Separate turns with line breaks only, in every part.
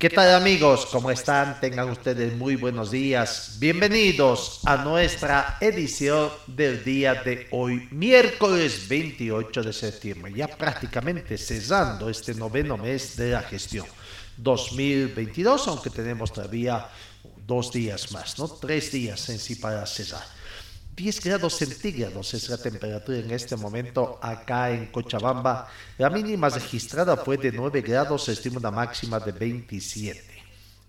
¿Qué tal amigos? ¿Cómo están? Tengan ustedes muy buenos días. Bienvenidos a nuestra edición del día de hoy, miércoles 28 de septiembre, ya prácticamente cesando este noveno mes de la gestión 2022, aunque tenemos todavía dos días más, ¿no? Tres días en sí para cesar. 10 grados centígrados es la temperatura en este momento acá en Cochabamba. La mínima registrada fue de 9 grados, se estima una máxima de 27.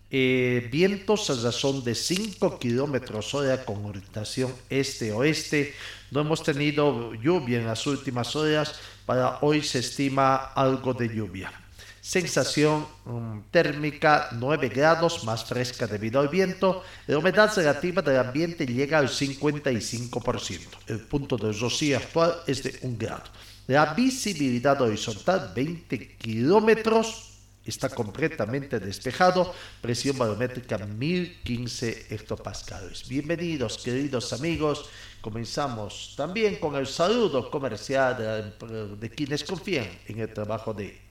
Eh, vientos a razón de 5 kilómetros hora con orientación este-oeste. No hemos tenido lluvia en las últimas horas. Para hoy se estima algo de lluvia. Sensación um, térmica 9 grados, más fresca debido al viento. La humedad relativa del ambiente llega al 55%. El punto de rocío actual es de 1 grado. La visibilidad horizontal 20 kilómetros está completamente despejado. Presión barométrica 1015 hectopascales. Bienvenidos, queridos amigos. Comenzamos también con el saludo comercial de, de quienes confían en el trabajo de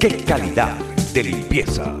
¡Qué calidad de limpieza!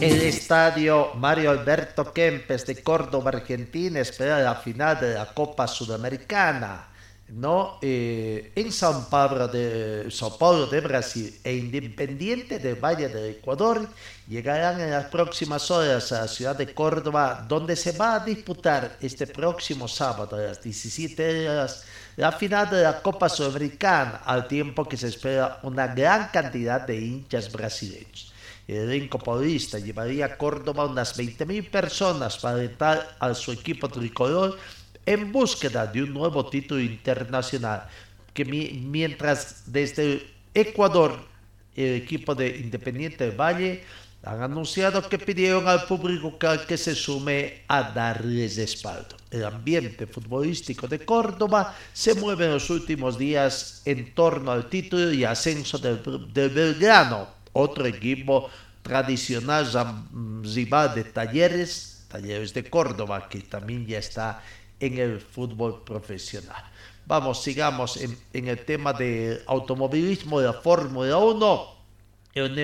El estadio Mario Alberto Kempes de Córdoba, Argentina, espera la final de la Copa Sudamericana. ¿no? Eh, en São Paulo, de, São Paulo de Brasil e Independiente del Valle del Ecuador llegarán en las próximas horas a la ciudad de Córdoba, donde se va a disputar este próximo sábado a las 17 horas la final de la Copa Sudamericana, al tiempo que se espera una gran cantidad de hinchas brasileños. El elenco paulista llevaría a Córdoba unas 20.000 personas para alentar a su equipo tricolor en búsqueda de un nuevo título internacional, que mientras desde Ecuador el equipo de Independiente del Valle han anunciado que pidieron al público que se sume a darles respaldo. El ambiente futbolístico de Córdoba se mueve en los últimos días en torno al título y ascenso del, del Belgrano, otro equipo tradicional rival de Talleres, Talleres de Córdoba, que también ya está en el fútbol profesional. Vamos, sigamos en, en el tema de automovilismo de la Fórmula 1. El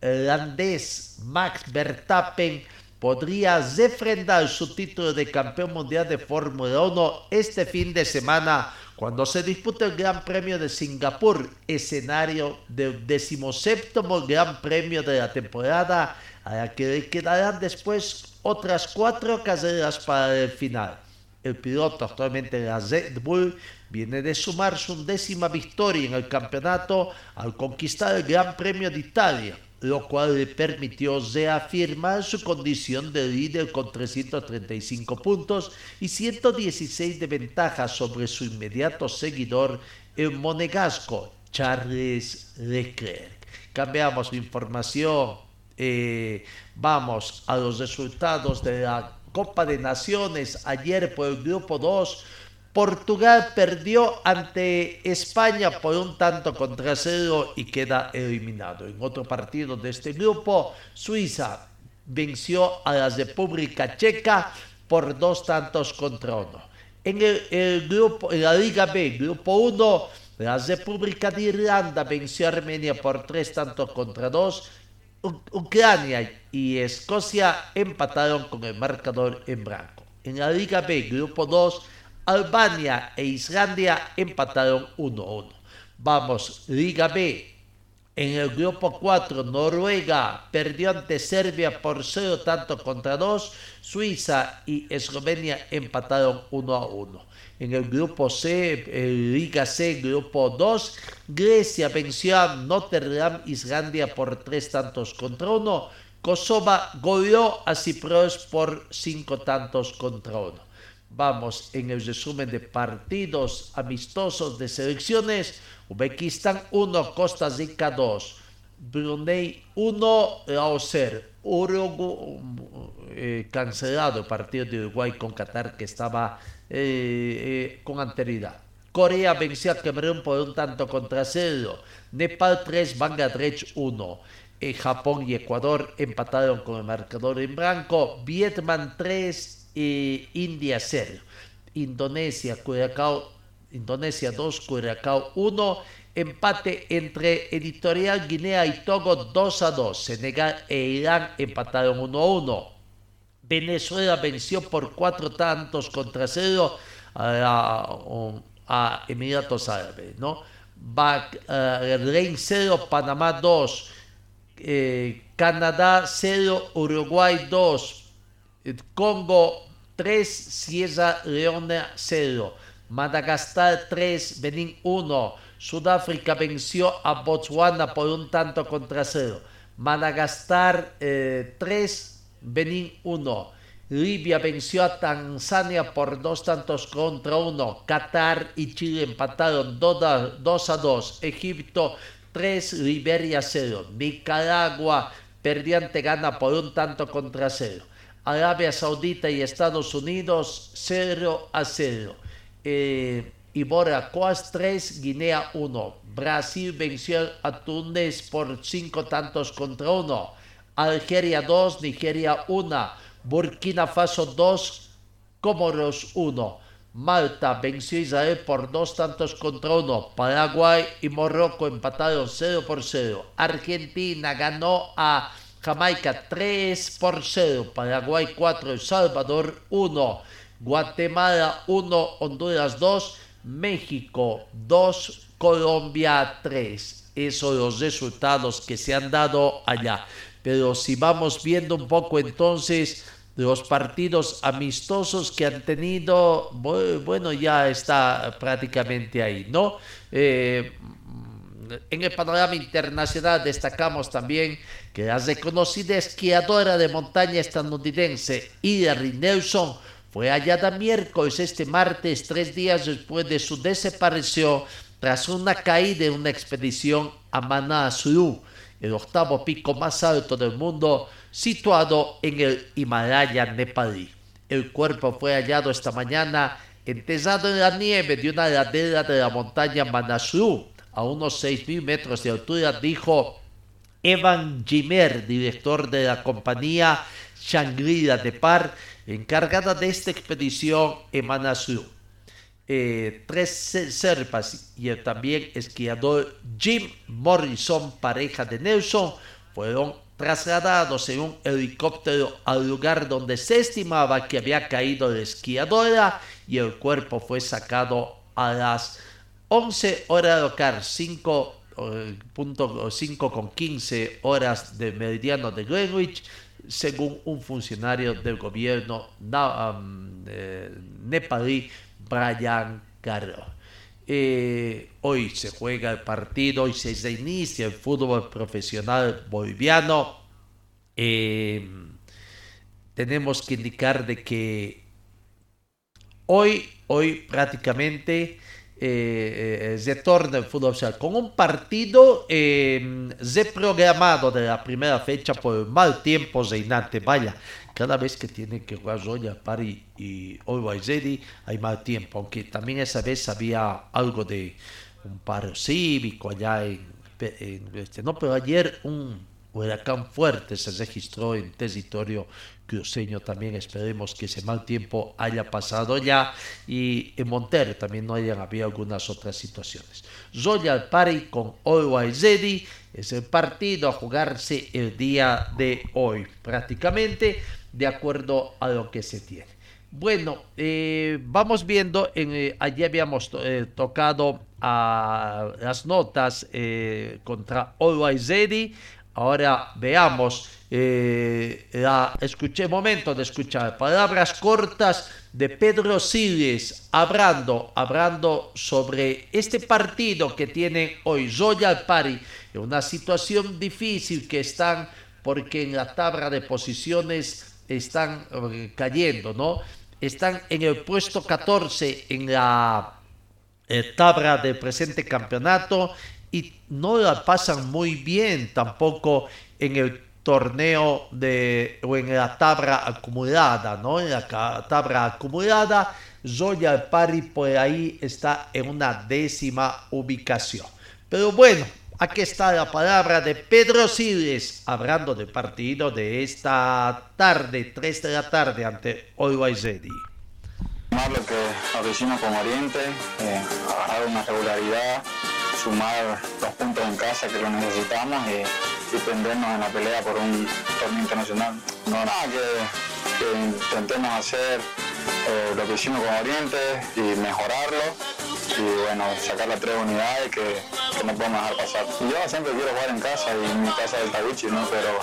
neolandés Max Verstappen podría refrendar su título de campeón mundial de Fórmula 1 este fin de semana cuando se dispute el Gran Premio de Singapur, escenario del decimoséptimo Gran Premio de la temporada, a la que le quedarán después otras cuatro carreras para el final. El piloto actualmente de la Red Bull viene de sumar su undécima victoria en el campeonato al conquistar el Gran Premio de Italia, lo cual le permitió reafirmar su condición de líder con 335 puntos y 116 de ventaja sobre su inmediato seguidor, el monegasco Charles Leclerc. Cambiamos la información, eh, vamos a los resultados de la Copa de Naciones ayer por el grupo 2. Portugal perdió ante España por un tanto contra cero y queda eliminado. En otro partido de este grupo, Suiza venció a la República Checa por dos tantos contra uno. En el, grupo, en la Liga B, grupo 1, la República de Irlanda venció a Armenia por tres tantos contra dos. Ucrania y Escocia empataron con el marcador en blanco. En la Liga B, grupo 2, Albania e Islandia empataron 1-1. Vamos, Liga B. En el grupo 4, Noruega perdió ante Serbia por 0 tanto contra 2. Suiza y Eslovenia empataron 1 a 1. En el grupo C, eh, Liga C, grupo 2, Grecia venció a Notre Dame, Islandia por 3 tantos contra 1. Kosovo goleó a Cipros por 5 tantos contra 1. Vamos en el resumen de partidos amistosos de selecciones. Uzbekistán 1, Costa Rica 2, Brunei 1, Laos 0. Uruguay eh, cancelado el partido de Uruguay con Qatar que estaba eh, eh, con anterioridad. Corea venció a Camerún por un tanto contra cero. Nepal 3, Bangladesh 1. Eh, Japón y Ecuador empataron con el marcador en blanco. Vietnam 3, eh, India 0. Indonesia, Curacao, Indonesia 2, Curacao 1. Empate entre Editorial Guinea y Togo 2 a 2. Senegal e Irán empataron 1 a 1. Venezuela venció por cuatro tantos contra cero a, a Emiratos Árabes, ¿no? Bahrein 0, Panamá 2, eh, Canadá 0, Uruguay 2, eh, Congo 3, Sierra Leona 0, Madagascar 3, Benín 1, Sudáfrica venció a Botswana por un tanto contra cero, Madagascar eh, 3, Benín 1. Libia venció a Tanzania por dos tantos contra uno. Qatar y Chile empataron 2 a 2. Egipto 3, Liberia 0. Nicaragua perdió ante Ghana por un tanto contra 0. Arabia Saudita y Estados Unidos 0 a 0. Eh, Ibora Coas 3, Guinea 1. Brasil venció a Túnez por 5 tantos contra 1. Algeria 2, Nigeria 1, Burkina Faso 2, Comoros 1, Malta venció a Israel por dos tantos contra uno, Paraguay y Morocco empataron 0 por 0, Argentina ganó a Jamaica 3 por 0, Paraguay 4, El Salvador 1, Guatemala 1, Honduras 2, México 2, Colombia 3. Esos los resultados que se han dado allá. Pero si vamos viendo un poco entonces los partidos amistosos que han tenido, bueno, ya está prácticamente ahí, ¿no? Eh, en el panorama internacional destacamos también que la reconocida esquiadora de montaña estadounidense Hilary Nelson fue hallada miércoles este martes, tres días después de su desaparición tras una caída en una expedición a Manaslu el octavo pico más alto del mundo, situado en el Himalaya nepalí. El cuerpo fue hallado esta mañana enterrado en la nieve de una ladera de la montaña Manaslu, a unos 6.000 metros de altura, dijo Evan Jimer, director de la compañía Shangri-La de Par, encargada de esta expedición en Manaslu. Eh, tres serpas y el también esquiador Jim Morrison, pareja de Nelson, fueron trasladados en un helicóptero al lugar donde se estimaba que había caído la esquiadora y el cuerpo fue sacado a las 11 horas local, 5 5 con 15 horas de meridiano de Greenwich, según un funcionario del gobierno eh, nepalí Brian Carro. Eh, hoy se juega el partido y se inicia el fútbol profesional boliviano. Eh, tenemos que indicar de que hoy, hoy prácticamente eh, retorna el fútbol social con un partido eh, reprogramado de la primera fecha por mal tiempo reinante. Vaya, cada vez que tiene que jugar Royal Party y Always Ready hay mal tiempo, aunque también esa vez había algo de un paro cívico allá en, en este, no, pero ayer un huracán fuerte se registró en territorio cruceño también. Esperemos que ese mal tiempo haya pasado ya y en Montero también no hayan habido algunas otras situaciones. Royal Party con Always Ready es el partido a jugarse el día de hoy, prácticamente de acuerdo a lo que se tiene. Bueno, eh, vamos viendo, en, eh, allí habíamos eh, tocado a las notas contra Always Ready. Ahora veamos, la, escuché momento de escuchar. Palabras cortas de Pedro Siles hablando, hablando sobre este partido que tiene hoy Royal Party, en una situación difícil que están porque en la tabla de posiciones están cayendo, ¿no? están en el puesto 14 en la eh, tabla del presente campeonato y no la pasan muy bien tampoco en el torneo de o en la tabla acumulada, ¿no? En la tabla acumulada, Zoya Pari por ahí está en una décima ubicación. Pero bueno, Aquí está la palabra de Pedro Siles, hablando del partido de esta tarde, 3 de la tarde, ante Always Ready.
Lo que avecina con Oriente, eh, agarrar una regularidad, sumar los puntos en casa que lo necesitamos y, y en la pelea por un torneo internacional. No nada que intentemos hacer eh, lo que hicimos con Oriente y mejorarlo y bueno, sacar las tres unidades que, que no podemos dejar pasar. Yo siempre quiero jugar en casa y mi casa es el ¿no? Pero,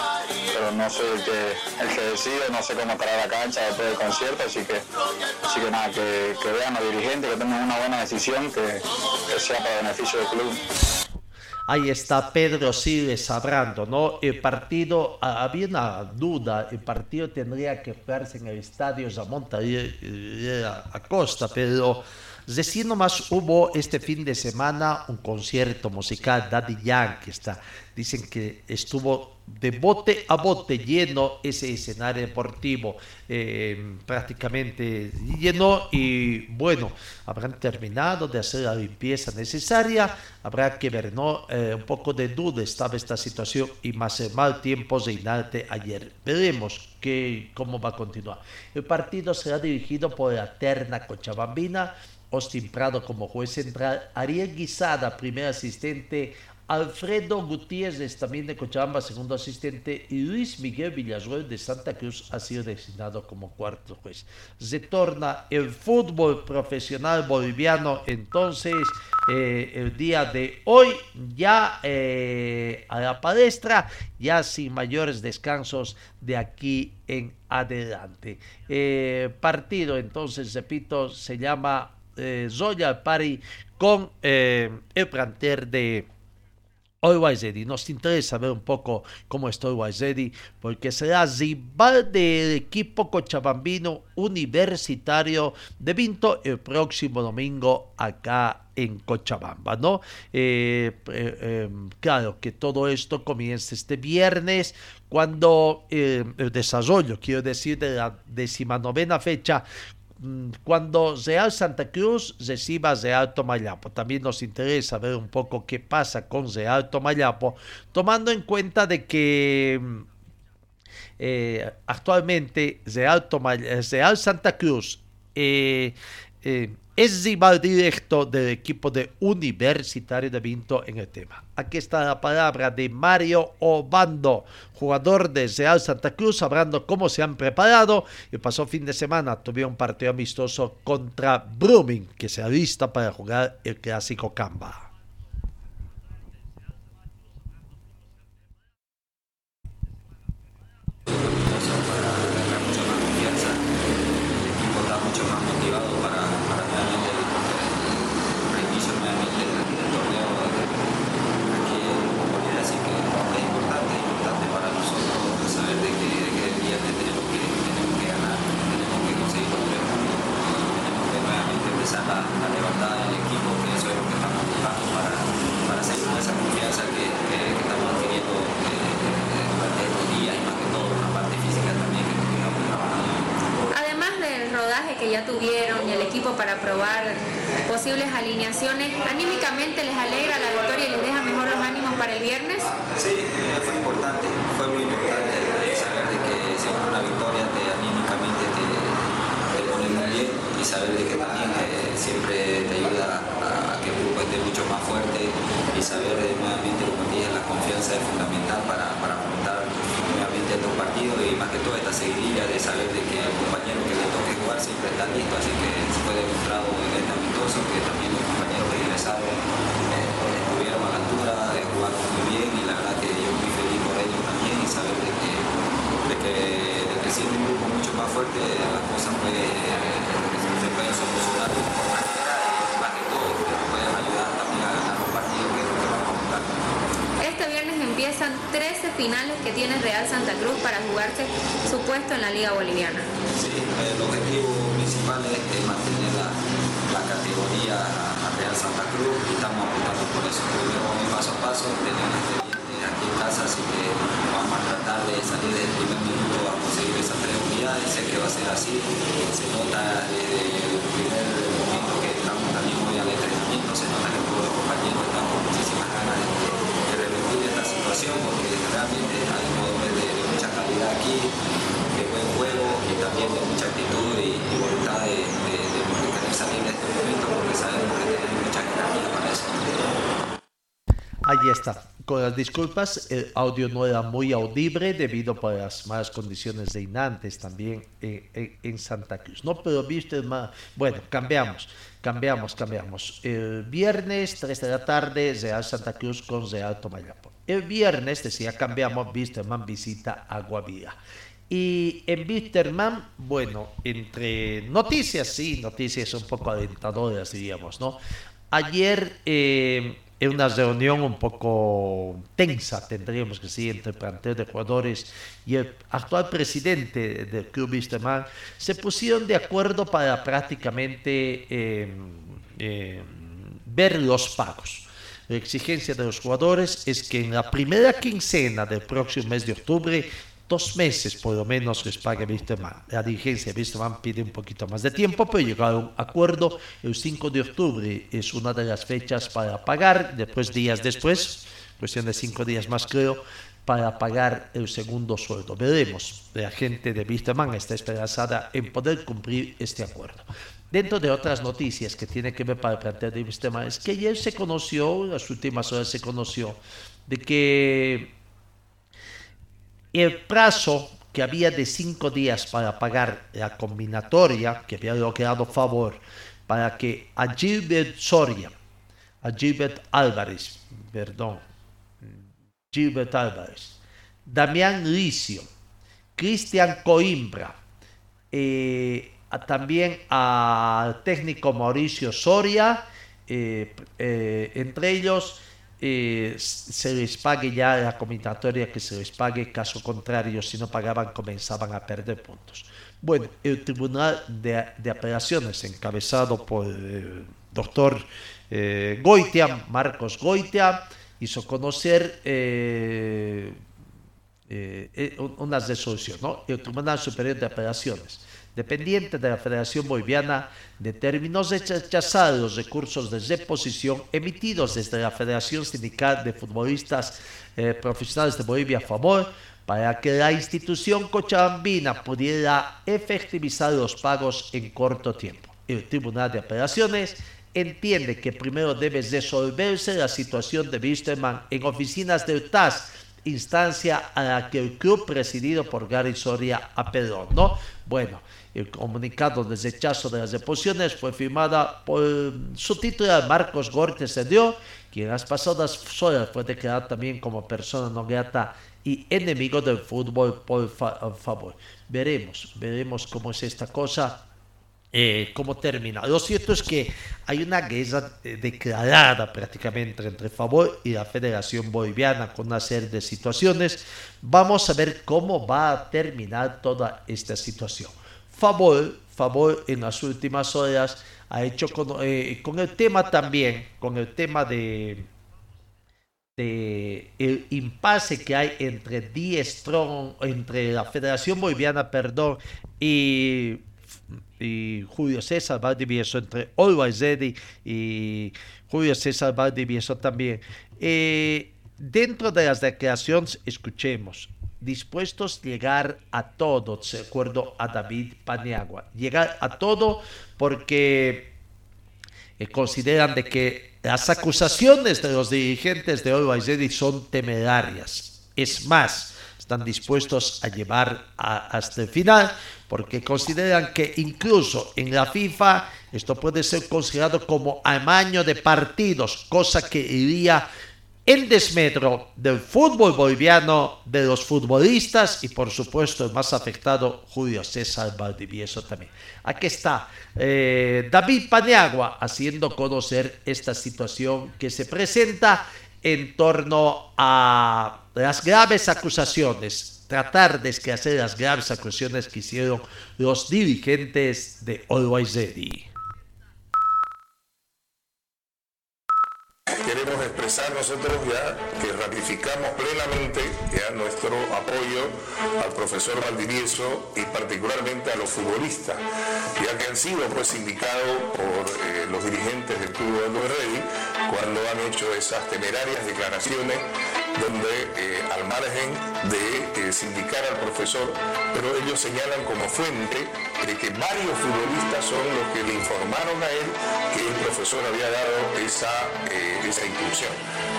pero no soy el que, el que decide, no sé cómo estará la cancha después del concierto, así que, así que nada, que, vean los dirigentes, que tomen una buena decisión que sea para beneficio del club.
Ahí está Pedro Siles hablando, ¿no? El partido, había una duda, el partido tendría que jugarse en el estadio a Costa, pero Recién nomás hubo este fin de semana un concierto musical, Daddy Yankee está. Dicen que estuvo de bote a bote lleno ese escenario deportivo, eh, prácticamente lleno y bueno, habrán terminado de hacer la limpieza necesaria, habrá que ver, ¿no? Eh, un poco de duda estaba esta situación y más el mal tiempo reinante ayer. Veremos que, cómo va a continuar. El partido será dirigido por la terna Cochabambina Austin Prado como juez central, Ariel Guisada, primer asistente, Alfredo Gutiérrez, también de Cochabamba, segundo asistente, y Luis Miguel Villarruel de Santa Cruz ha sido designado como cuarto juez. Retorna el fútbol profesional boliviano entonces eh, el día de hoy ya eh, a la palestra, ya sin mayores descansos de aquí en adelante. Eh, partido entonces, repito, se llama Zoya Party con el planter de Always Ready. Nos interesa ver un poco cómo está Always porque será rival del equipo cochabambino universitario de Vinto el próximo domingo acá en Cochabamba, ¿no? Eh, em, claro que todo esto comienza este viernes cuando el desarrollo, quiero decir, de la decimanovena fecha cuando Real Santa Cruz reciba Real Tomayapo. También nos interesa ver un poco qué pasa con Real Tomayapo, tomando en cuenta de que mm, eh, actualmente Real Santa Cruz eh, eh, es rival directo del equipo de Universitario de Vinto en el tema. Aquí está la palabra de Mario Obando, jugador de Real Santa Cruz, hablando cómo se han preparado. El pasó fin de semana tuvieron un partido amistoso contra Brumming, que se alista para jugar el clásico Camba.
fue muy importante saber de que siempre una victoria te, anímicamente te, te,
pone muy bien
y saber de que también eh, siempre te ayuda a, que el grupo esté mucho más fuerte y saber eh, nuevamente, como dije, la confianza es fundamental para, para nuevamente estos partidos y más que todo esta seguidilla de saber de que el compañero que le toque jugar siempre está listo, así que fue demostrado en este amistoso que también los compañeros regresaron. Eh, más fuerte las cosas pueden, se pueden solucionar de mejor manera y más que todo que nos pueden ayudar también a ganar los partidos que que vamos a buscar.
Este viernes empiezan 13 finales que tiene Real Santa Cruz para jugarse su puesto en la Liga Boliviana.
Sí, el objetivo principal es eh, mantener la, la categoría a Real Santa Cruz y estamos apuntando por eso. Primero vamos paso a paso, tenemos aquí en casa, así que vamos a tratar de salir desde el primer minuto a conseguir esas tres unidades. Sé que va a ser así, se nota desde el primer momento que estamos también hoy al entrenamiento, se nota que todos los compañeros están con muchísimas ganas de, revertir esta situación porque realmente hay jugadores de, de mucha calidad aquí, de buen juego y también de mucha actitud y, voluntad de, de, de salir de este momento porque sabemos que tenemos mucha energía para eso.
Ahí está. Con las disculpas, el audio no era muy audible debido a las malas condiciones de inantes también en, en- en Santa Cruz. No, pero viste, bueno, cambiamos, cambiamos, cambiamos. El viernes, 3 de la tarde, Real Santa Cruz con Real Tomayapo. El viernes, decía, cambiamos, Wisterman visita a Guavira. Y en Wisterman, bueno, entre noticias, sí, noticias un poco alentadoras, diríamos, ¿no? Ayer, eh, en una reunión un poco tensa, tendríamos que decir, entre el plantel de jugadores y el actual presidente del club Wisterman, se pusieron de acuerdo para prácticamente eh, eh, ver los pagos. La exigencia de los jugadores es que en la primera quincena del próximo mes de octubre, dos meses por lo menos les pague Wisterman. La dirigencia de Wisterman pide un poquito más de tiempo, pero llegaron a un acuerdo. El 5 de octubre es una de las fechas para pagar, después días después, cuestión de cinco días más creo, para pagar el segundo sueldo. Veremos. La gente de Wisterman está esperanzada en poder cumplir este acuerdo. Dentro de otras noticias que tiene que ver para el plantel de Wisterman, es que ayer se conoció, en las últimas horas se conoció, de que el plazo que había de cinco días para pagar la combinatoria, que había logrado favor, para que a Gilbert Soria, a Gilbert Álvarez, perdón, Gilbert Álvarez, Damián Licio, Cristian Coimbra, eh, también al técnico Mauricio Soria, eh, eh, entre ellos eh, se les pague ya la combinatoria que se les pague, caso contrario, si no pagaban comenzaban a perder puntos. Bueno, el Tribunal de, de Apelaciones, encabezado por el doctor eh, Goitia, Marcos Goitia, hizo conocer eh, eh, eh, un- una resolución, ¿no? El Tribunal Superior de Apelaciones, dependiente de la Federación Boliviana, determinó rechazar los recursos de reposición emitidos desde la Federación Sindical de Futbolistas eh, Profesionales de Bolivia, FAMOR, para que la institución cochabambina pudiera efectivizar los pagos en corto tiempo. El Tribunal de Apelaciones entiende que primero debe resolverse la situación de Wisterman en oficinas del TAS, instancia a la que el club presidido por Gary Soria apeló, ¿no? Bueno, el comunicado de rechazo de las deposiciones fue firmada por su titular Marcos Gortes dio, quien en las pasadas horas fue declarado también como persona no grata y enemigo del fútbol por fa- favor. Veremos, veremos cómo es esta cosa eh, cómo termina. Lo cierto es que hay una guerra eh, declarada prácticamente entre Favor y la Federación Boliviana con una serie de situaciones. Vamos a ver cómo va a terminar toda esta situación. Favor, Favor en las últimas horas ha hecho con, eh, el tema también, con el tema de el impasse que hay entre Die Strong, entre la Federación Boliviana, perdón, y, y Julio César Valdivieso, entre Always Ready y Julio César Valdivieso también. Eh, dentro de las declaraciones, escuchemos, dispuestos a llegar a todo, de acuerdo a David Paniagua, llegar a todo porque eh, consideran de que las acusaciones de los dirigentes de Ready son temerarias. Es más, están dispuestos a llevar hasta el final porque consideran que incluso en la FIFA esto puede ser considerado como amaño de partidos, cosa que iría en desmedro del fútbol boliviano, de los futbolistas y por supuesto el más afectado, Julio César Valdivieso también. Aquí está eh, David Paniagua haciendo conocer esta situación que se presenta en torno a las graves acusaciones, tratar de esclarecer las graves acusaciones que hicieron los dirigentes de Always
queremos expresar nosotros ya que ratificamos plenamente ya nuestro apoyo al profesor Valdivieso y particularmente a los futbolistas, ya que han sido pues indicados por eh, los dirigentes del Club de Rey cuando han hecho esas temerarias declaraciones donde eh, al margen de eh, sindicar al profesor, pero ellos señalan como fuente de que varios futbolistas son los que le informaron a él que el profesor había dado esa, eh, esa inclusión.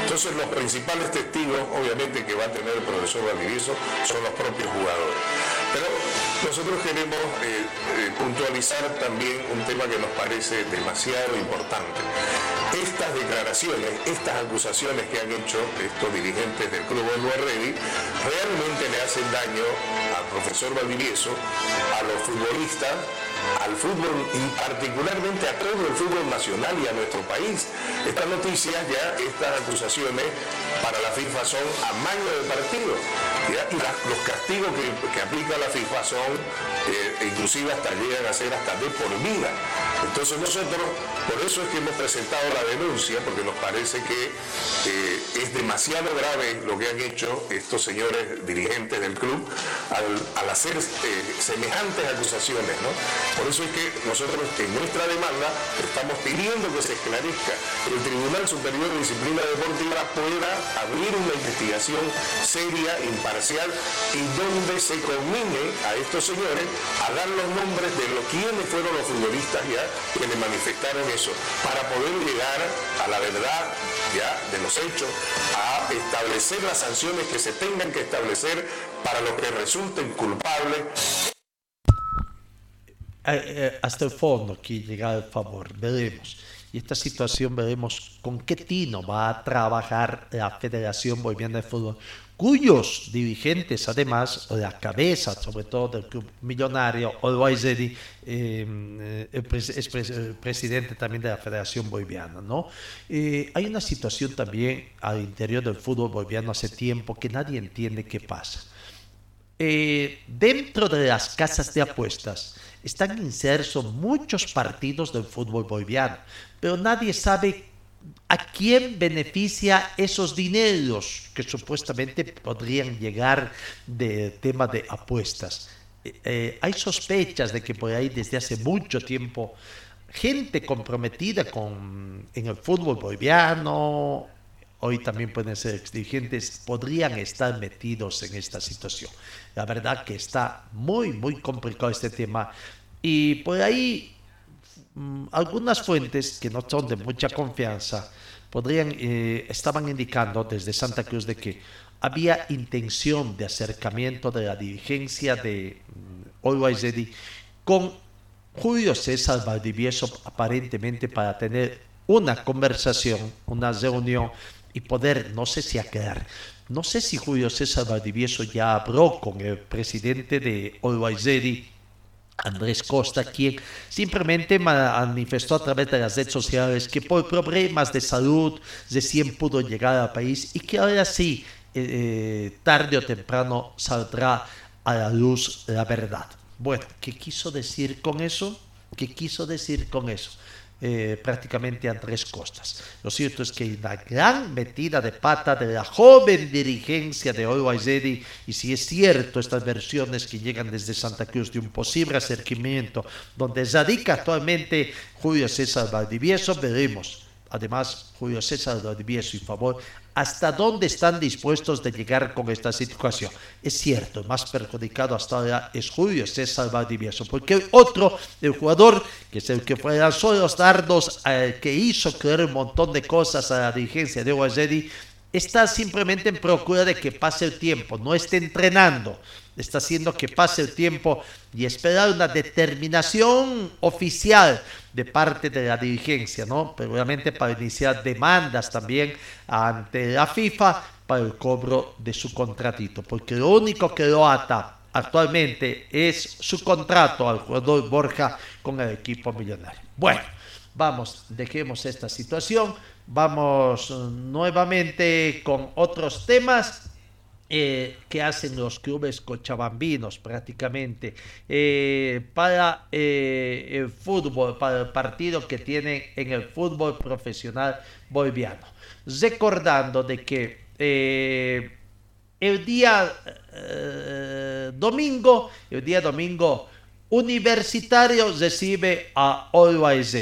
Entonces los principales testigos, obviamente, que va a tener el profesor Valdivieso son los propios jugadores. Pero nosotros queremos puntualizar también un tema que nos parece demasiado importante. Estas declaraciones, estas acusaciones que han hecho estos dirigentes del Club Oliver Ready realmente le hacen daño al profesor Valdivieso, a los futbolistas, al fútbol y particularmente a todo el fútbol nacional y a nuestro país. Estas noticias ya, estas acusaciones para la FIFA son amaño de partido. Y los castigos que, aplica la FIFA son, eh, inclusive hasta llegan a ser hasta de por vida. Entonces nosotros, por eso es que hemos presentado la denuncia, porque nos parece que eh, es demasiado grave lo que han hecho estos señores dirigentes del club al, hacer eh, semejantes acusaciones. Por eso es que nosotros en nuestra demanda estamos pidiendo que se esclarezca que el Tribunal Superior de Disciplina Deportiva pueda abrir una investigación seria, imparcial y donde se conmine a estos señores a dar los nombres de los quienes fueron los futbolistas ya que le manifestaron eso, para poder llegar a la verdad ya de los hechos, a establecer las sanciones que se tengan que establecer para los que resulten culpables.
Eh, eh, hasta el fondo que llega el favor, veremos. Y esta situación veremos con qué tino va a trabajar la Federación Boliviana de Fútbol, cuyos dirigentes, además, la cabeza, sobre todo del club millonario, Olwaizedi, eh, es presidente también de la Federación Boliviana. ¿no? Eh, hay una situación también al interior del fútbol boliviano hace tiempo que nadie entiende qué pasa. Eh, dentro de las casas de apuestas están insertos muchos partidos del fútbol boliviano, pero nadie sabe ¿A quién beneficia esos dineros que supuestamente podrían llegar de tema de apuestas? Eh, eh, hay sospechas de que por ahí desde hace mucho tiempo gente comprometida con, en el fútbol boliviano, hoy también pueden ser dirigentes, podrían estar metidos en esta situación. La verdad que está muy, muy complicado este tema y por ahí algunas fuentes que no son de mucha confianza eh, estaban indicando desde Santa Cruz de que había intención de acercamiento de la dirigencia de um, con Julio César Valdivieso aparentemente para tener una conversación, una reunión y poder, no sé si aclarar, no sé si Julio César Valdivieso ya habló con el presidente de Always Andrés Costa, quien simplemente manifestó a través de las redes sociales que por problemas de salud recién pudo llegar al país y que ahora sí, eh, eh, tarde o temprano saldrá a la luz la verdad. Bueno, ¿qué quiso decir con eso? ¿Qué quiso decir con eso? Eh, prácticamente Andrés Costas. Lo cierto es que hay una gran metida de pata de la joven dirigencia de Oiwaizedi y si es cierto estas versiones que llegan desde Santa Cruz de un posible acercamiento donde radica actualmente Julio César Valdivieso, veremos. Además, Julio César Valdivieso y favor hasta dónde están dispuestos de llegar con esta situación. Es cierto, más perjudicado hasta ahora es Julio César Valdivieso, porque otro, el jugador, que es el que fue lanzó los dardos, eh, que hizo creer un montón de cosas a la dirigencia de OAZEDI, está simplemente en procura de que pase el tiempo, no esté entrenando, está haciendo que pase el tiempo y esperar una determinación oficial de parte de la dirigencia, ¿no? Pero obviamente para iniciar demandas también ante la FIFA para el cobro de su contratito, porque lo único que lo ata actualmente es su contrato al jugador Borja con el equipo millonario. Bueno, vamos, dejemos esta situación, vamos nuevamente con otros temas. Eh, que hacen los clubes cochabambinos prácticamente eh, para eh, el fútbol, para el partido que tienen en el fútbol profesional boliviano. Recordando de que el día domingo, el día domingo, Universitario recibe a Always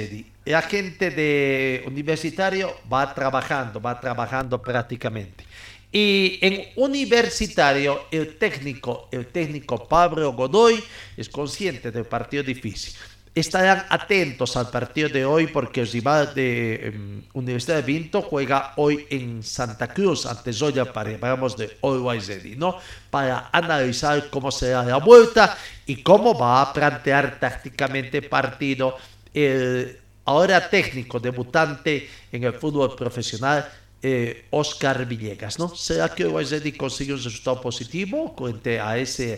La gente de Universitario va trabajando, va trabajando prácticamente. Y en universitario, el técnico, el técnico Pablo Godoy es consciente del partido difícil. Estarán atentos al partido de hoy porque el rival de em, Universidad de Vinto juega hoy en Santa Cruz ante Zoya para vamos de Always Ready, ¿no? Para analizar cómo será la vuelta y cómo va a plantear tácticamente partido el ahora técnico debutante en el fútbol profesional eh, Oscar Villegas, ¿no? ¿Será que Ready consigue un resultado positivo frente a esa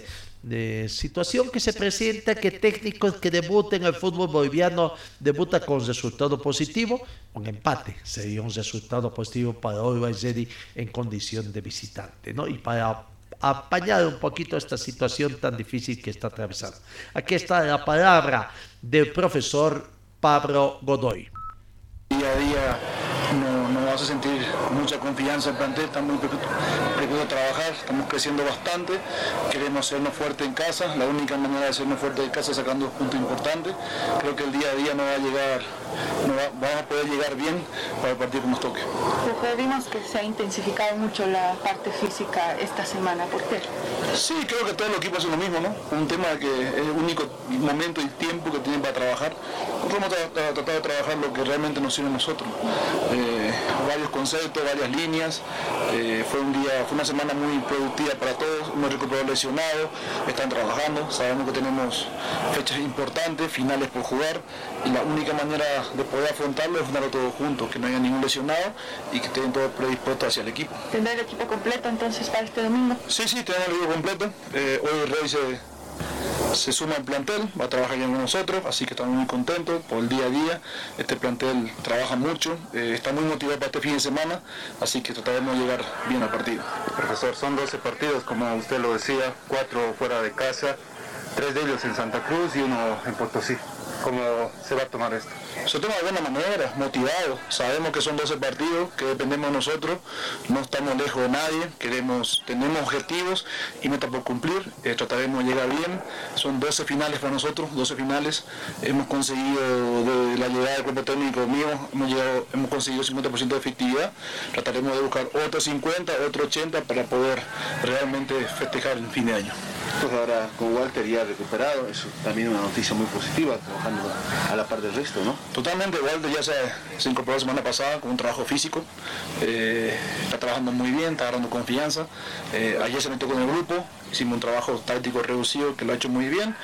situación que se presenta que técnicos que debuten en el fútbol boliviano debutan con resultado positivo? Un empate sería un resultado positivo para Ready en condición de visitante, ¿no? Y para apañar un poquito esta situación tan difícil que está atravesando. Aquí está la palabra del profesor Pablo Godoy.
Día a día no, nos hace sentir mucha confianza el plantel, estamos muy a trabajar, estamos creciendo bastante, queremos hacernos fuerte en casa, la única manera de hacernos fuerte en casa es sacando puntos importantes, creo que el día a día no va a llegar, no vamos a poder llegar bien para el partido que nos toque.
Vimos que se ha intensificado mucho la parte física esta semana, ¿por qué?
Sí, creo que todo el equipo hace lo mismo, ¿no? Un tema que es el único momento y tiempo que tienen para trabajar. Nosotros hemos tratado de trabajar lo que realmente nos sirve a nosotros. Eh, varios conceptos, varias líneas. Eh, fue un día, fue una semana muy productiva para todos. Hemos recuperado lesionados, están trabajando. Sabemos que tenemos fechas importantes, finales por jugar. Y la única manera de poder afrontarlo es juntarlo todos juntos, que no haya ningún lesionado y que estén todos predispuestos hacia el equipo.
¿Tendrá el equipo completo entonces para este domingo?
Sí, sí, tenemos el equipo completo. Eh, hoy Rey se se suma al plantel, va a trabajar ya con nosotros, así que estamos muy contentos por el día a día. Este plantel trabaja mucho, eh, está muy motivado para este fin de semana, así que trataremos de llegar bien al partido.
Profesor, son 12 partidos, como usted lo decía, cuatro fuera de casa, tres de ellos en Santa Cruz y uno en Potosí. ¿Cómo se va a tomar esto?
Se toma de buena manera, motivado. Sabemos que son 12 partidos, que dependemos de nosotros, no estamos lejos de nadie, queremos, tenemos objetivos y metas por cumplir, eh, trataremos de llegar bien. Son 12 finales para nosotros, 12 finales. Hemos conseguido, la llegada del cuerpo técnico mío, hemos, llegado, hemos conseguido 50% de efectividad. Trataremos de buscar otro 50, otro 80 para poder realmente festejar el fin de año.
Pues ahora con Walter ya recuperado, eso también es una noticia muy positiva, trabajando a la par del resto, ¿no?
Totalmente, Walter ya se, incorporó la semana pasada con un trabajo físico, eh, está trabajando muy bien, está agarrando confianza, eh, ayer se metió con el grupo, hicimos un trabajo táctico reducido que lo ha hecho muy bien,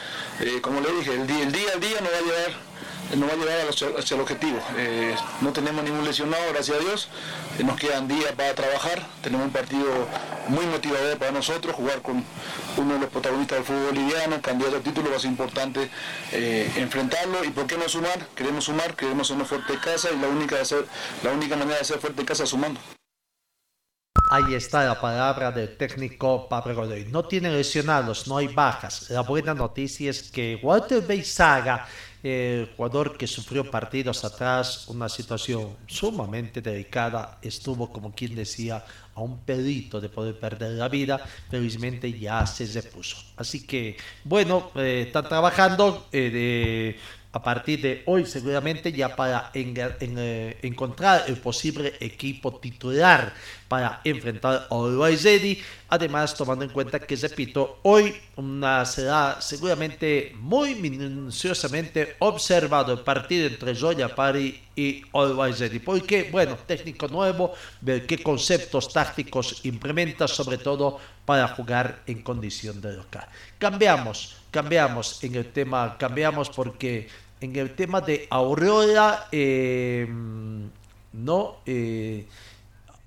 eh, como le dije, el día, el día a día no va a llegar no va a llegar hacia el objetivo. Eh, no tenemos ningún lesionado, gracias a Dios. Eh, nos quedan días para trabajar. Tenemos un partido muy motivador para nosotros. Jugar con uno de los protagonistas del fútbol boliviano, candidato al título, va a importante eh, enfrentarlo. ¿Y por qué no sumar? Queremos sumar, queremos ser una fuerte casa y la única, ser, la única manera de ser fuerte casa es sumando.
Ahí está la palabra del técnico Pablo Godoy. No tiene lesionados, no hay bajas. La buena noticia es que Walter Beizaga el jugador que sufrió partidos atrás, una situación sumamente delicada, estuvo como quien decía a un pedito de poder perder la vida, felizmente ya se repuso. Así que, bueno, eh, está trabajando. Eh, a partir de hoy seguramente ya para eh, encontrar el posible equipo titular para enfrentar a Uruguay Además, tomando en cuenta que, repito, hoy una, será seguramente muy minuciosamente observado el partido entre Joya Pari y Uruguay Porque, bueno, técnico nuevo, ver qué conceptos tácticos implementa, sobre todo para jugar en condición de local. Cambiamos, cambiamos en el tema, cambiamos porque en el tema de Aurora, eh, no, eh,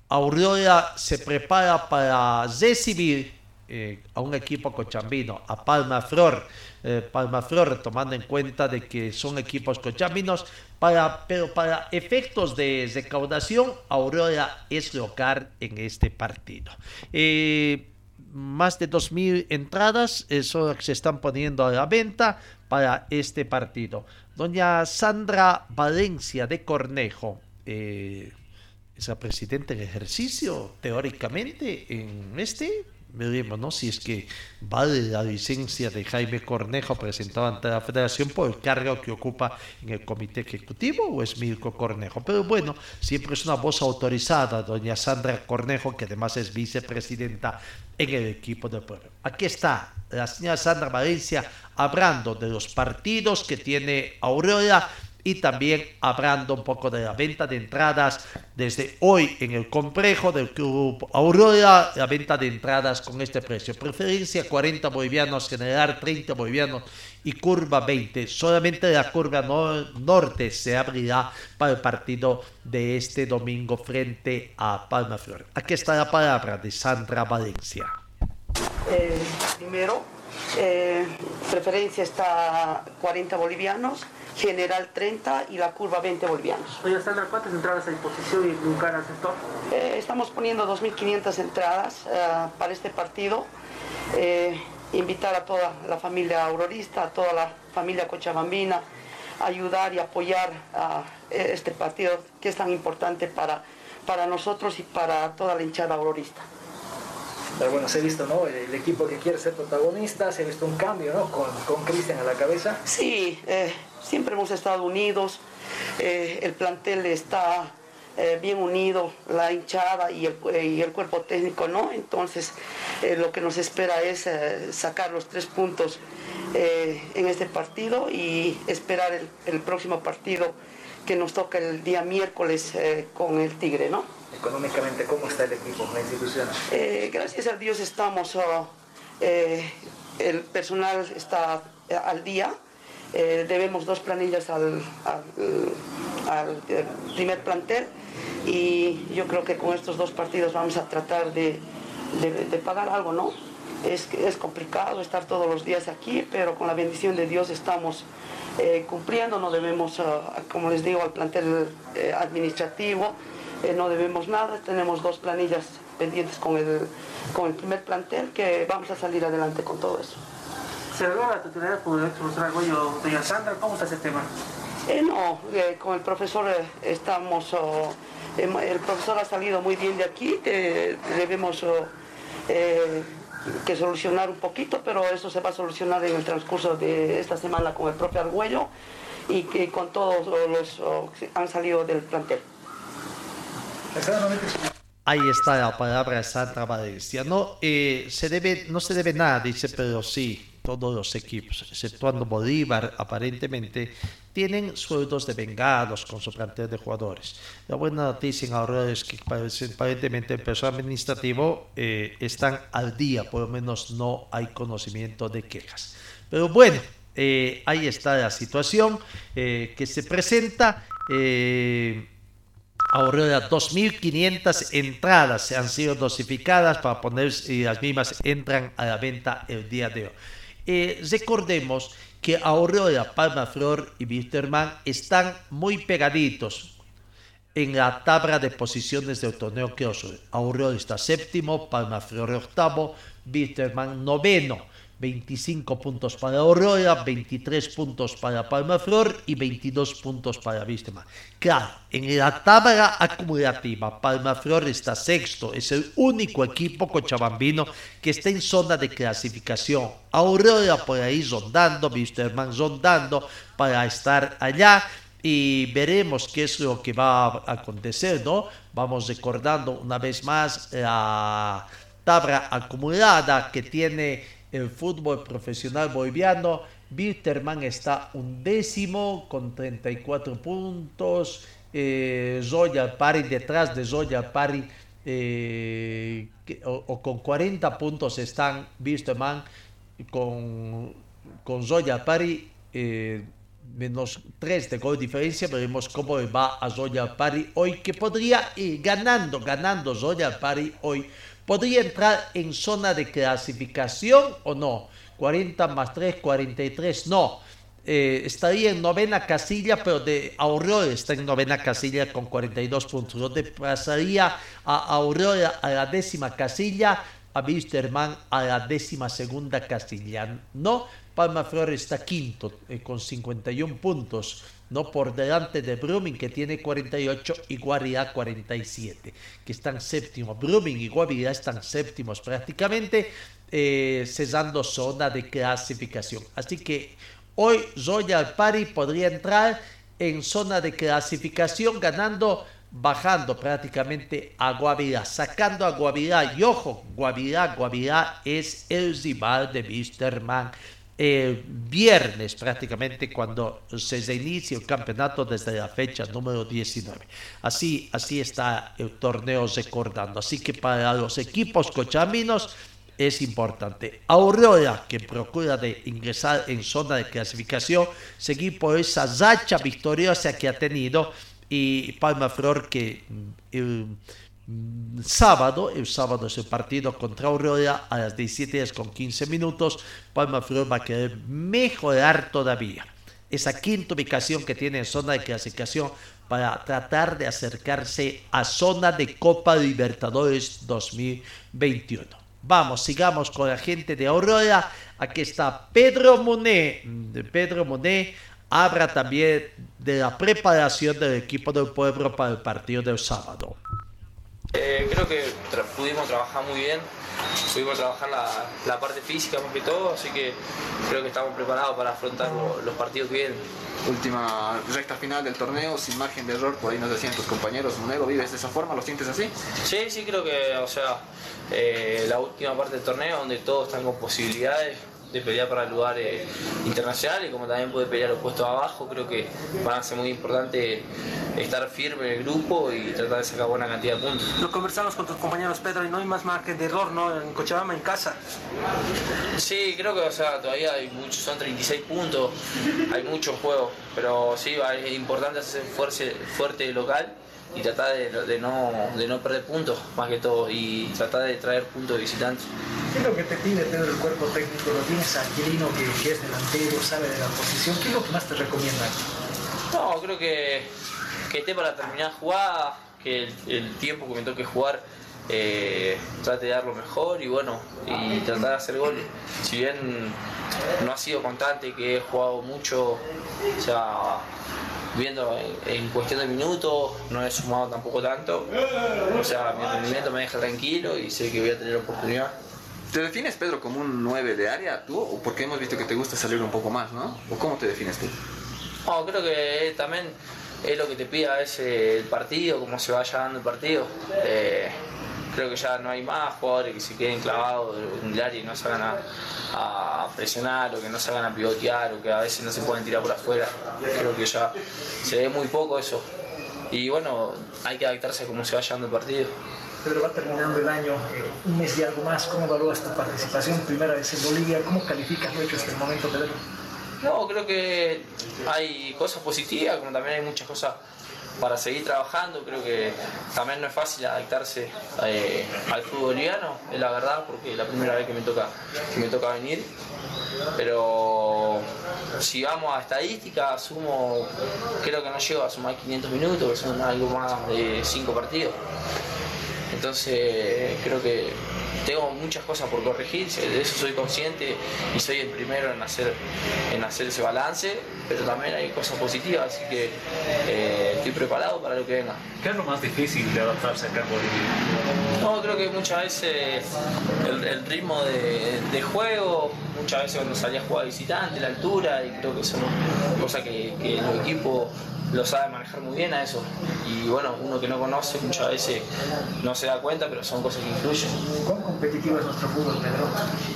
Aurora se prepara para recibir eh, a un equipo cochambino, a Palma Flor. Eh, Palma Flor, tomando en cuenta de que son equipos cochambinos, para, pero para efectos de recaudación, Aurora es local en este partido. Más de 2.000 entradas eso se están poniendo a la venta para este partido. Doña Sandra Valencia de Cornejo, esa presidente en ejercicio, teóricamente, en este, veremos, ¿no? Si es que vale la licencia de Jaime Cornejo presentado ante la federación por el cargo que ocupa en el comité ejecutivo o es Mirko Cornejo. Pero bueno, siempre es una voz autorizada, doña Sandra Cornejo, que además es vicepresidenta en el equipo del pueblo. Aquí está la señora Sandra Valencia hablando de los partidos que tiene Aurora y también hablando un poco de la venta de entradas desde hoy en el complejo del Club Aurora, la venta de entradas con este precio. Preferencia 40 bolivianos, general 30 bolivianos y curva 20. Solamente la curva norte se abrirá para el partido de este domingo frente a Palma Flor. Aquí está la palabra de Sandra Valencia.
Eh, primero, eh, preferencia está 40 bolivianos general 30 y la curva 20 bolivianos.
Oye, Sandra, ¿cuántas entradas a disposición y lugar al sector?
Eh, estamos poniendo 2.500 entradas eh, para este partido. Eh, invitar a toda la familia aurorista, a toda la familia cochabambina, a ayudar y apoyar a este partido que es tan importante para, para nosotros y para toda la hinchada aurorista.
Pero bueno, se ha visto, ¿no? El equipo que quiere ser protagonista, se ha visto un cambio, ¿no? Con Cristian a la cabeza.
Sí, siempre hemos estado unidos, eh, el plantel está eh, bien unido, la hinchada y el, cuerpo técnico, ¿no? Entonces, eh, lo que nos espera es sacar los tres puntos en este partido y esperar el, próximo partido que nos toca el día miércoles con el Tigre, ¿no?
Económicamente, ¿cómo está el equipo, la institución?
gracias a Dios estamos, oh, el personal está al día, eh, debemos dos planillas al, primer plantel y yo creo que con estos dos partidos vamos a tratar de, pagar algo, ¿no? Es, es complicado estar todos los días aquí, pero con la bendición de Dios estamos eh, cumpliendo, no debemos, ah, como les digo, al plantel eh, administrativo, no debemos nada, tenemos dos planillas pendientes con el, con el primer plantel que vamos a salir adelante con todo eso.
¿Se habló la con el profesor Argüello, doña Sandra? ¿Cómo está ese tema?
Eh, no, eh, con el profesor eh, estamos, oh, el profesor ha salido muy bien de aquí, debemos oh, que solucionar un poquito, pero eso se va a solucionar en el transcurso de esta semana con el propio Argüello y que con todos los oh, que han salido del plantel.
Ahí está la palabra de Sandra Valencia. No, se debe, no se debe nada, dice, pero sí, todos los equipos, exceptuando Bolívar, aparentemente tienen sueldos de vengados con su plantel de jugadores. La buena noticia en ahora es que aparentemente el personal administrativo eh, están al día, por lo menos no hay conocimiento de quejas. Pero bueno, eh, ahí está la situación eh, que se presenta. Aurora, 2.500 entradas han sido dosificadas para poner y las mismas entran a la venta el día de hoy. Eh, recordemos que Aurora, Palma Flor y Wisterman están muy pegaditos en la tabla de posiciones del torneo que Aurora está séptimo, Palma Flor octavo, Wisterman noveno. 25 puntos para Aurora, 23 puntos para Palmaflor y 22 puntos para Vístema. Claro, en la tabla acumulativa, Palmaflor está sexto, es el único equipo cochabambino que está en zona de clasificación. Aurora por ahí rondando, Wisterman rondando para estar allá y veremos qué es lo que va a acontecer, ¿no? Vamos recordando una vez más la tabla acumulada que tiene el fútbol profesional boliviano. Bitterman está un décimo con 34 puntos. Eh, Zoya Pari detrás de Zoya Pari eh, o, con 40 puntos están Bitterman con, con Zoya Pari. Eh, menos 3 de gol diferencia, veremos cómo va a Zoya Pari hoy, que podría ir ganando, ganando Zoya Pari hoy ¿Podría entrar en zona de clasificación o no? 40 más 3, 43, no. Eh, estaría en novena casilla, pero de Aurora está en novena casilla con 42 puntos. Pasaría a Aurora a la décima casilla, a Wisterman a la décima segunda casilla. No, Palma Flor está quinto eh, con 51 puntos no por delante de Brumming que tiene 48 y Guavirá 47, que están séptimos. Brumming y Guavirá están séptimos prácticamente, eh, cesando zona de clasificación. Así que hoy Royal Party podría entrar en zona de clasificación ganando bajando prácticamente a Guavirá, sacando a Guavirá. Y ojo, Guavirá, Guavirá es el rival de Mr. Man viernes prácticamente cuando se inicia el campeonato desde la fecha número 19. Así, así está el torneo recordando. Así que para los equipos cochaminos es importante. Aurora, que procura de ingresar en zona de clasificación, seguir por esa racha victoriosa que ha tenido y Palma Flor que Mm, sábado, el sábado es el partido contra Aurora a las 17 con 15 minutos. Palma Flor va a querer mejorar todavía esa quinta ubicación que tiene en zona de clasificación para tratar de acercarse a zona de Copa Libertadores 2021. Vamos, sigamos con la gente de Aurora. Aquí está Pedro Monet. Pedro Monet habla también de la preparación del equipo del pueblo para el partido del sábado.
Eh, creo que pudimos trabajar muy bien, pudimos trabajar la, parte física más que todo, así que creo que estamos preparados para afrontar los partidos que vienen.
Última recta final del torneo, sin margen de error, por ahí nos decían tus compañeros, Monero, ¿vives de esa forma? ¿Lo sientes así?
Sí, sí, creo que, o sea, eh, la última parte del torneo, donde todos están con posibilidades, de pelear para el lugar eh, internacional y como también puede pelear los puestos abajo, creo que van a ser muy importante estar firme en el grupo y tratar de sacar buena cantidad de puntos.
Lo conversamos con tus compañeros, Pedro, y no hay más margen de error, ¿no? En Cochabamba, en casa.
Sí, creo que o sea, todavía hay muchos, son 36 puntos, hay muchos juegos, pero sí, es importante hacer fuerte, fuerte local y tratar de, no, de no perder puntos más que todo y tratar de traer puntos de visitantes.
¿Qué es lo que te pide Pedro el cuerpo técnico? Lo tienes a Quirino que, que, es delantero, sabe de la posición. ¿Qué es lo que más te recomienda?
No, creo que, que esté para terminar jugada, que el, tiempo que me toque jugar eh, trate de dar lo mejor y bueno, y tratar de hacer goles. Si bien no ha sido constante, que he jugado mucho, o sea, viendo en, cuestión de minutos, no he sumado tampoco tanto. O sea, mi rendimiento me deja tranquilo y sé que voy a tener oportunidad.
¿Te defines, Pedro, como un 9 de área tú? ¿O porque hemos visto que te gusta salir un poco más, no? ¿O cómo te defines tú?
No, creo que también es lo que te pide a veces el partido, cómo se vaya dando el partido. Eh, creo que ya no hay más jugadores que se queden clavados en el área y no salgan a, a presionar o que no salgan a pivotear o que a veces no se pueden tirar por afuera. Creo que ya se ve muy poco eso. Y bueno, hay que adaptarse a cómo se vaya dando el partido.
Pedro, va terminando el año, eh, un mes y algo más. ¿Cómo evalúas tu participación? Primera vez en Bolivia. ¿Cómo calificas lo hecho hasta el momento, Pedro?
No, creo que hay cosas positivas, como también hay muchas cosas para seguir trabajando. Creo que también no es fácil adaptarse eh, al fútbol boliviano, es la verdad, porque es la primera vez que me toca, que me toca venir. Pero si vamos a estadística, asumo, creo que no llego a sumar 500 minutos, son algo más de 5 partidos. Entonces creo que tengo muchas cosas por corregir, de eso soy consciente y soy el primero en hacer, en hacer ese balance, pero también hay cosas positivas, así que eh, estoy preparado para lo que venga.
¿Qué es lo más difícil de adaptarse acá en Bolivia?
No, creo que muchas veces el, el ritmo de, de, juego, muchas veces cuando salía a jugar visitante, la altura, y creo que son cosas que, que los equipos lo sabe manejar muy bien a eso. Y bueno, uno que no conoce muchas veces no se da cuenta, pero son cosas que influyen.
¿Cuán competitivo es nuestro fútbol, Pedro?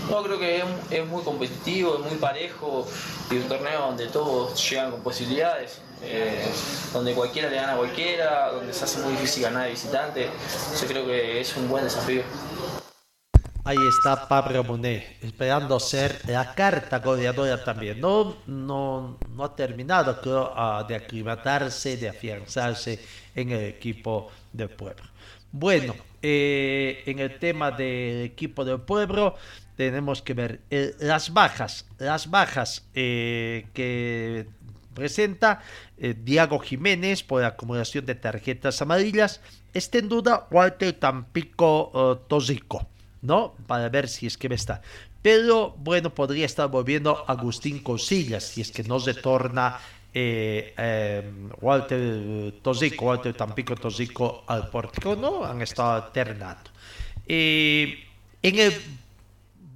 No, creo que es, es muy competitivo, es muy parejo y un torneo donde todos llegan con posibilidades. Eh, donde cualquiera le gana a cualquiera, donde se hace muy difícil ganar de visitante. Yo creo que es un buen desafío.
Ahí está Pablo Monet, esperando ser la carta goleadora también. No, no, no ha terminado, creo, uh, de aclimatarse, de afianzarse en el equipo del pueblo. Bueno, eh, en el tema del equipo del pueblo tenemos que ver eh, las bajas, las bajas eh, que presenta Diego Jiménez por acumulación de tarjetas amarillas. Está en duda Walter Tampico Tosico. ¿no? Para ver si es que me está. Pero bueno, podría estar volviendo Agustín Cosillas si es que no se torna eh, eh, Walter Tosico, Walter Tampico Tosico al pórtico, ¿no? Han estado alternando. Eh, en el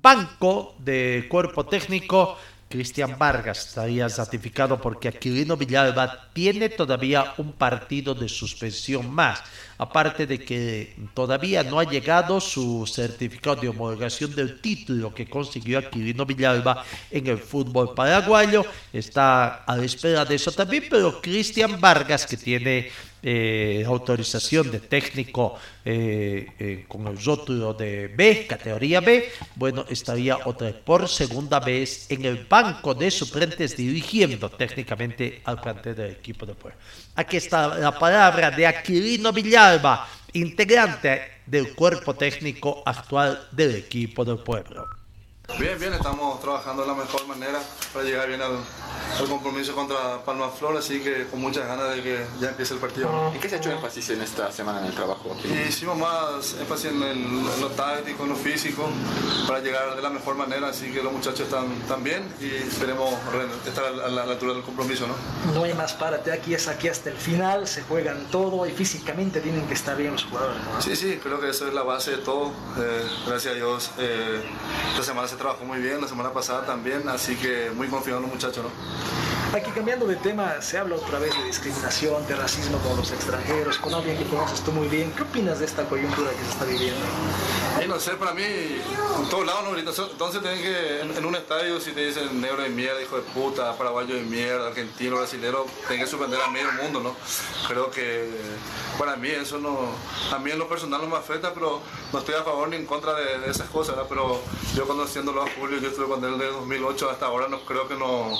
banco de cuerpo técnico, Cristian Vargas estaría certificado porque Aquilino Villalba tiene todavía un partido de suspensión más. Aparte de que todavía no ha llegado su certificado de homologación del título que consiguió Aquilino Villalba en el fútbol paraguayo. Está a la espera de eso también, pero Cristian Vargas, que tiene eh, autorización de técnico eh, con el rótulo de B, categoría B, bueno, estaría otra por segunda vez en el banco de suplentes dirigiendo técnicamente al plantel del equipo de Puebla. Aquí está la palabra de Aquilino Villalba, integrante del cuerpo técnico actual del equipo del pueblo.
Bien, bien, estamos trabajando de la mejor manera para llegar bien al, al compromiso contra Palma Flor, así que con muchas ganas de que ya empiece el partido.
¿En qué se ha hecho énfasis en esta semana en el trabajo?
Y hicimos más énfasis en, el, en, lo táctico, en lo físico, para llegar de la mejor manera, así que los muchachos están, están bien y esperemos estar a la, a la altura del compromiso. ¿no?
no hay más párate, aquí es aquí hasta el final, se juegan todo y físicamente tienen que estar bien los jugadores. ¿no?
Sí, sí, creo que eso es la base de todo. Eh, gracias a Dios, eh, esta semana se trabajó muy bien, la semana pasada también, así que muy confiado en los muchachos, ¿no?
Aquí cambiando de tema, se habla otra vez de discriminación, de racismo con los extranjeros, con alguien que conoces tú muy bien. ¿Qué opinas de esta coyuntura que se está viviendo?
Ay, no sé, para mí, en todos lados, ¿no? entonces tienen que, en, en, un estadio, si te dicen negro de mierda, hijo de puta, paraguayo de mierda, argentino, brasilero, tienen que suspender a medio mundo, ¿no? Creo que para mí eso no, a mí en lo personal no me afecta, pero no estoy a favor ni en contra de, de esas cosas, ¿no? Pero yo conociéndolo a yo estuve con él desde 2008 hasta ahora, no creo que no,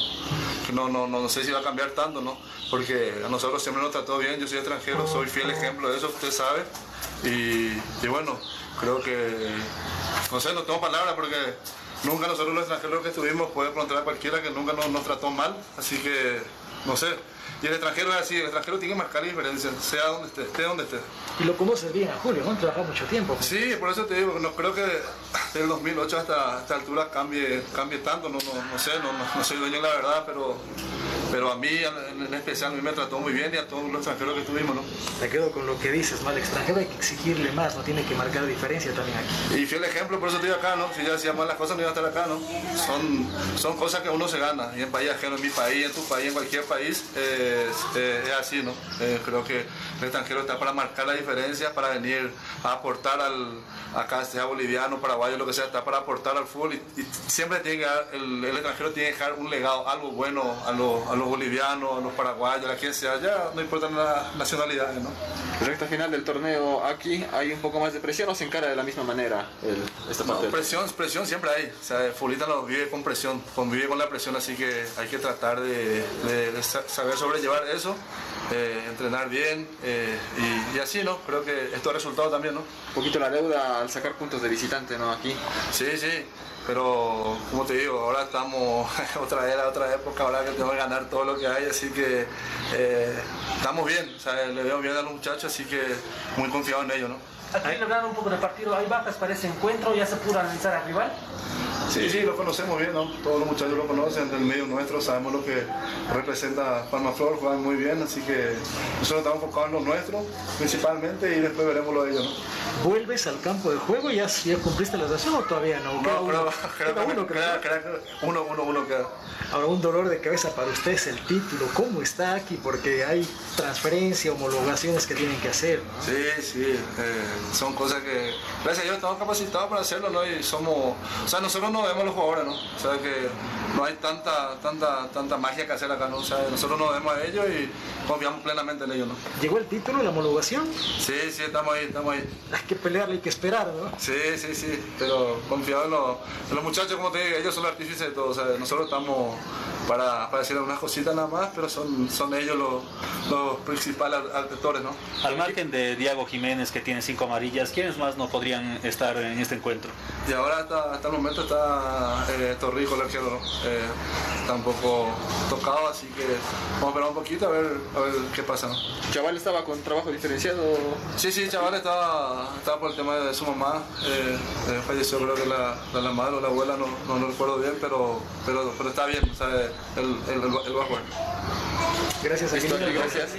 no, no, no, no sé si va a cambiar tanto, ¿no? Porque a nosotros siempre nos trató bien, yo soy extranjero, soy fiel ejemplo de eso, usted sabe. Y, y bueno, creo que, no sé, no tengo palabras porque nunca nosotros los extranjeros que estuvimos puede preguntar a cualquiera que nunca nos trató mal, así que, no sé, y el extranjero es así, el extranjero tiene que marcar la diferencia, sea donde esté, esté donde esté.
Y lo conoces bien a Julio, ¿no? Trabajó mucho tiempo.
Sí, por eso te digo, no creo que desde el 2008 hasta esta altura cambie, cambie tanto, no, no, no sé, no, no, soy dueño de la verdad, pero, pero a mí en especial a mí me trató muy bien y a todos los extranjeros que tuvimos, ¿no?
Te quedo con lo que dices, ¿no? Al extranjero hay que exigirle más, no tiene que marcar diferencia también aquí.
Y fiel ejemplo, por eso estoy acá, ¿no? Si yo hacía mal las cosas no iba a estar acá, ¿no? Son, son cosas que uno se gana, y en país ajeno, en mi país, en tu país, en cualquier país, eh, eh, es así, ¿no? Eh, creo que el extranjero está para marcar la diferencia, para venir a aportar al, acá, sea boliviano, paraguayo, lo que sea, está para aportar al fútbol y, y siempre tiene que el, el, extranjero tiene que dejar un legado, algo bueno a, lo, a los bolivianos, a los paraguayos, a quien sea, ya no importa la nacionalidad, ¿no?
Recta final del torneo aquí, ¿hay un poco más de presión o se encara de la misma manera el, esta parte?
No, presión, presión siempre hay, o sea, el futbolista no vive con presión, convive con la presión, así que hay que tratar de, de, de saber sobrellevar eso eh, entrenar bien eh, y, y, así, ¿no? Creo que esto ha resultado también, ¿no?
Un poquito la deuda al sacar puntos de visitante, ¿no? Aquí.
Sí, sí, pero como te digo, ahora estamos otra era, otra época, ahora que tenemos que ganar todo lo que hay, así que eh, estamos bien, o sea, le veo bien a los muchachos, así que muy confiado en ellos, ¿no?
Aquí lograron un poco de partido, hay bajas para ese encuentro, ya se pudo analizar al rival.
Sí, sí, lo conocemos bien, ¿no? Todos los muchachos lo conocen del medio nuestro, sabemos lo que representa Palma Flor, juegan muy bien, así que nosotros estamos enfocados en lo nuestro principalmente y después veremos lo de ellos, ¿no?
¿Vuelves al campo de juego? ¿Ya, ya cumpliste la sesión o todavía no?
No, creo,
uno,
creo que
uno, creo.
queda- queda- uno, uno, uno queda.
Ahora, un dolor de cabeza para usted es el título. ¿Cómo está aquí? Porque hay transferencia, homologaciones que tienen que hacer, ¿no?
Sí, sí, eh, son cosas que, gracias a Dios, estamos capacitados para hacerlo, ¿no? Y somos, o sea, nosotros no vemos a los jugadores, ¿no? O sea, que no hay tanta, tanta, tanta magia que hacer acá, ¿no? O sea, nosotros nos vemos a ellos y confiamos plenamente en ellos, ¿no?
¿Llegó el título, la homologación?
Sí, sí, estamos ahí, estamos ahí.
Hay que pelearle, hay que esperar, ¿no?
Sí, sí, sí, pero confiado en los, en los muchachos, como te digo, ellos son los artífices de todo, o sea, nosotros estamos para, para decir algunas cositas nada más, pero son, son ellos los, los principales actores, ¿no?
Al margen de Diego Jiménez, que tiene cinco amarillas, ¿quiénes más no podrían estar en este encuentro?
Y ahora hasta, hasta el momento está eh, Torrijo, el arquero, ¿no? Eh, está un poco tocado, así que vamos a esperar un poquito a ver, a ver qué pasa. ¿no?
Chaval estaba con trabajo diferenciado.
Sí, sí, Chaval estaba, estaba por el tema de su mamá, eh, eh, falleció creo que la, la, la madre o la abuela, no, no, no recuerdo bien, pero, pero, pero está bien, o sea, él, él, él, él va a jugar.
Gracias,
Aquilino, gracias.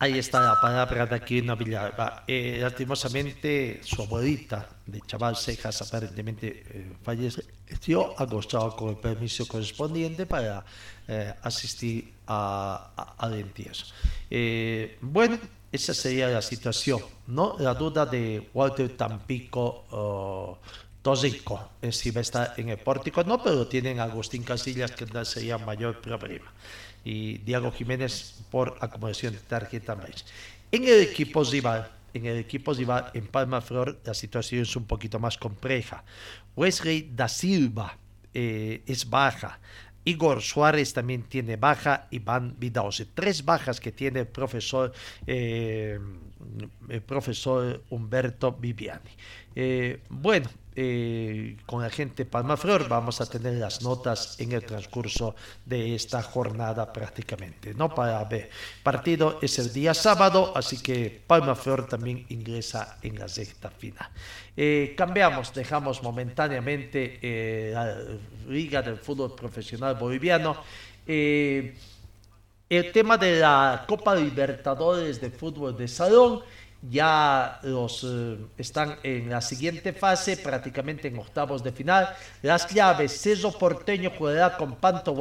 Ahí está la palabra de Aquilino Villalba. Eh, lastimosamente, su abuelita de Chaval Cejas aparentemente eh, falleció, ha gozado con el permiso correspondiente para eh, asistir a, a, entierro. Eh, bueno, esa sería la situación, ¿no? La duda de Walter Tampico. oh, Tosico, si va a estar en el pórtico, no, pero tienen a Agustín Casillas que no sería mayor problema. Y Diego Jiménez por acomodación de tarjeta más. En el equipo rival, en el equipo rival, en Palma Flor, la situación es un poquito más compleja. Wesley da Silva eh, es baja. Igor Suárez también tiene baja y Van Vidause. Tres bajas que tiene el profesor, eh, profesor Humberto Viviani. Eh, bueno, eh, con la gente Palma Flor vamos a tener las notas en el transcurso de esta jornada prácticamente. No para ver. Partido es el día sábado, así que Palma Flor también ingresa en la recta final. Eh, cambiamos, dejamos momentáneamente eh, la Liga del Fútbol Profesional Boliviano. El tema de la Copa Libertadores de Fútbol de Salón ya los eh, están en la siguiente fase, prácticamente en octavos de final. Las llaves, Ceso Porteño jugará con Panto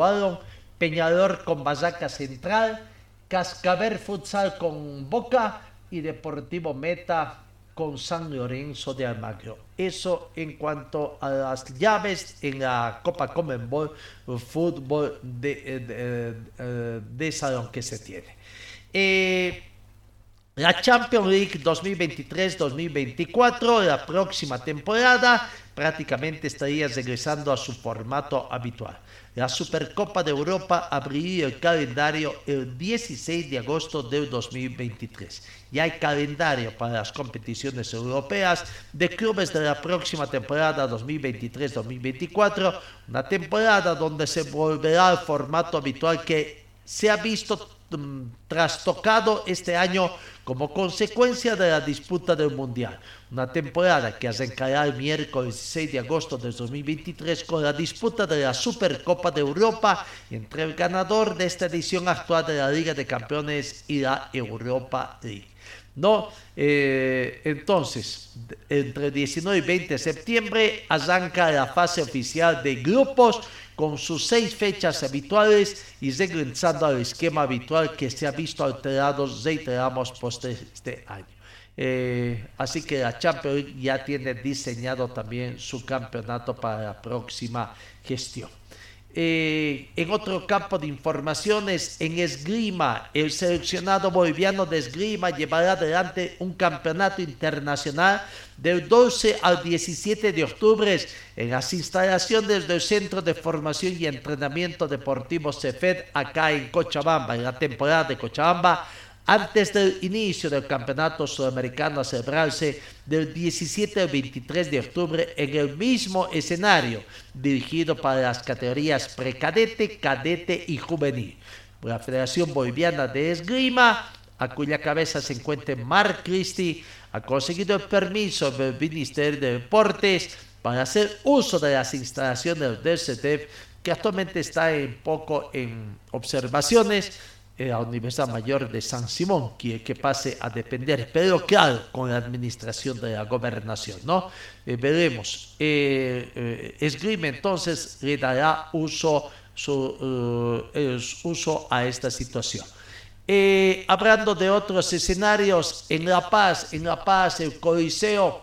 Peñador con Basaca Central, Cascaber Futsal con Boca y Deportivo Meta con San Lorenzo de Almagro. Eso en cuanto a las llaves en la Copa Comenbol Fútbol de, eh, de, eh, de salón que se tiene. La Champions League 2023-2024, la próxima temporada, prácticamente estaría regresando a su formato habitual. La Supercopa de Europa abriría el calendario el 16 de agosto del 2023. Ya hay calendario para las competiciones europeas de clubes de la próxima temporada 2023-2024, una temporada donde se volverá al formato habitual que se ha visto mm, trastocado este año como consecuencia de la disputa del Mundial. Una temporada que arrancará el miércoles 16 de agosto del 2023 con la disputa de la Supercopa de Europa entre el ganador de esta edición actual de la Liga de Campeones y la Europa League. No, eh, entonces, entre 19 y 20 de septiembre arranca la fase oficial de grupos con sus seis fechas habituales y regresando al esquema habitual que se ha visto alterado, reiteramos, post este año. Eh, así que la Champions ya tiene diseñado también su campeonato para la próxima gestión. Eh, en otro campo de informaciones, en esgrima, el seleccionado boliviano de esgrima llevará adelante un campeonato internacional del 12 al 17 de octubre en las instalaciones del Centro de Formación y Entrenamiento Deportivo CEFED acá en Cochabamba, en la temporada de Cochabamba antes del inicio del campeonato sudamericano a celebrarse del 17 al 23 de octubre en el mismo escenario, dirigido para las categorías precadete, cadete y juvenil. La Federación Boliviana de Esgrima, a cuya cabeza se encuentra Marc Cristi, ha conseguido el permiso del Ministerio de Deportes para hacer uso de las instalaciones del CETEF, que actualmente está un poco en observaciones en la Universidad Mayor de San Simón, que, que pase a depender, pero claro, con la administración de la gobernación, ¿no? Eh, veremos. Eh, eh, entonces le dará uso, su, eh, uso a esta situación. Eh, hablando de otros escenarios, en La Paz, en La Paz, el Coliseo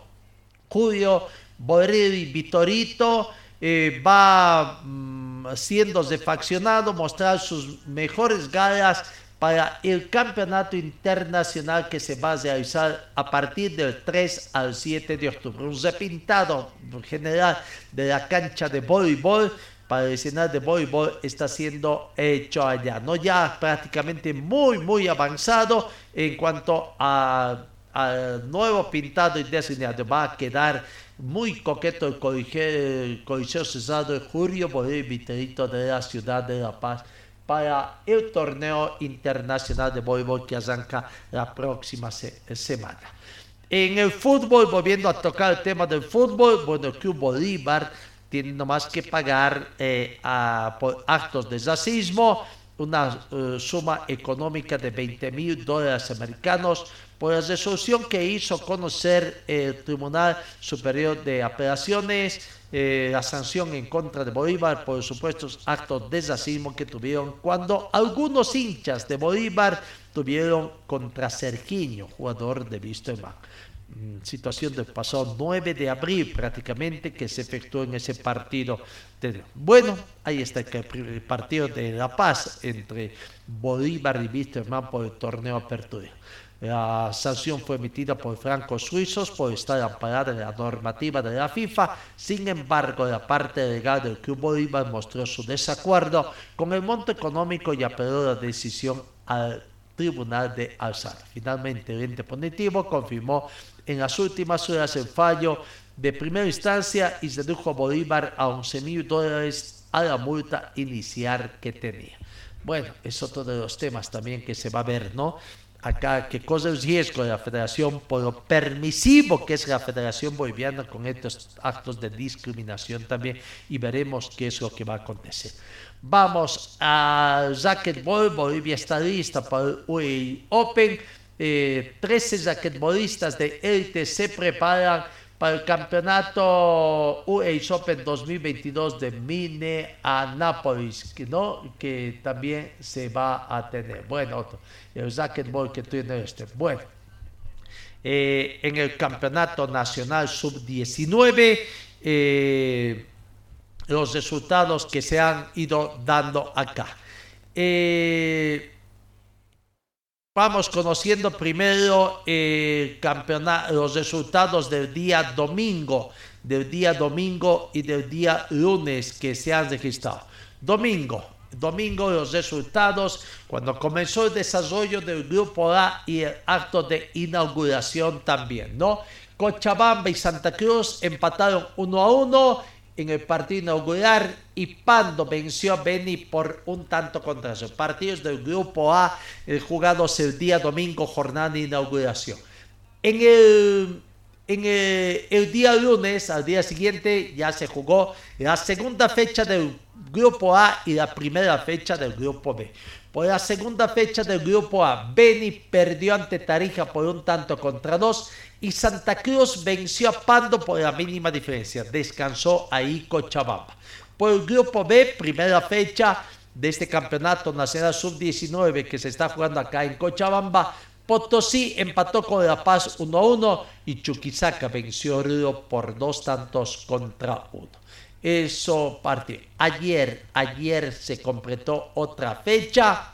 Julio Borrelli Vitorito eh, va mm, siendo refaccionado, mostrar sus mejores galas para el campeonato internacional que se va a realizar a partir del 3 al 7 de octubre. Un repintado general de la cancha de voleibol para el escenario de voleibol está siendo hecho allá, ¿no? Ya prácticamente muy, muy avanzado en cuanto al nuevo pintado y diseñado va a quedar muy coqueto el coliseo, Cesado de Julio Bolívar Viterito de la ciudad de La Paz para el torneo internacional de voleibol que arranca la próxima se semana. En el fútbol, volviendo a tocar el tema del fútbol, bueno, el Club Bolívar tiene nomás que pagar eh, a, por actos de racismo una uh, suma económica de 20 mil dólares americanos por la resolución que hizo conocer el Tribunal Superior de Apelaciones, eh, la sanción en contra de Bolívar por supuestos actos de racismo que tuvieron cuando algunos hinchas de Bolívar tuvieron contra Sergiño, jugador de Wisterman situación del pasado 9 de abril prácticamente que se efectuó en ese partido. Bueno, ahí está el partido de La Paz entre Bolívar y Wisterman por el torneo Apertura. La sanción fue emitida por francos suizos por estar amparada en la normativa de la FIFA. Sin embargo, la parte legal del Club Bolívar mostró su desacuerdo con el monto económico y apeló la decisión al Tribunal de Alzada. Finalmente, el ente punitivo confirmó en las últimas horas el fallo de primera instancia y redujo a Bolívar a 11 mil dólares a la multa inicial que tenía. Bueno, es otro de los temas también que se va a ver, ¿no? Acá, que cosa el riesgo de la federación por lo permisivo que es la federación boliviana con estos actos de discriminación también y veremos qué es lo que va a acontecer. Vamos al racquetball, Bolivia está lista para el UAE Open. Eh, 13 raquetbolistas de élite se preparan para el campeonato US Open 2022 de Minneapolis, que, ¿no? que también se va a tener. Bueno, otro, el racquetball que tiene este. Bueno, eh, en el campeonato nacional sub-19, eh, los resultados que se han ido dando acá. Eh, Vamos conociendo primero campeonato, los resultados del día domingo, del día domingo y del día lunes que se han registrado. Domingo, domingo los resultados cuando comenzó el desarrollo del grupo A y el acto de inauguración también, ¿no? Cochabamba y Santa Cruz empataron uno a uno en el partido inaugural y Pando venció a Beni por un tanto contra sus partidos del grupo A el jugados el día domingo jornada de inauguración. En el en el, el, día lunes al día siguiente ya se jugó la segunda fecha del grupo A y la primera fecha del grupo B por la segunda fecha del grupo A Beni perdió ante Tarija por un tanto contra dos y Santa Cruz venció a Pando por la mínima diferencia. Descansó ahí Cochabamba. Por el grupo B, primera fecha de este campeonato nacional sub-19 que se está jugando acá en Cochabamba, Potosí empató con La Paz 1 a 1 y Chuquisaca venció a Río por dos tantos contra uno. Eso partió. Ayer, ayer se completó otra fecha,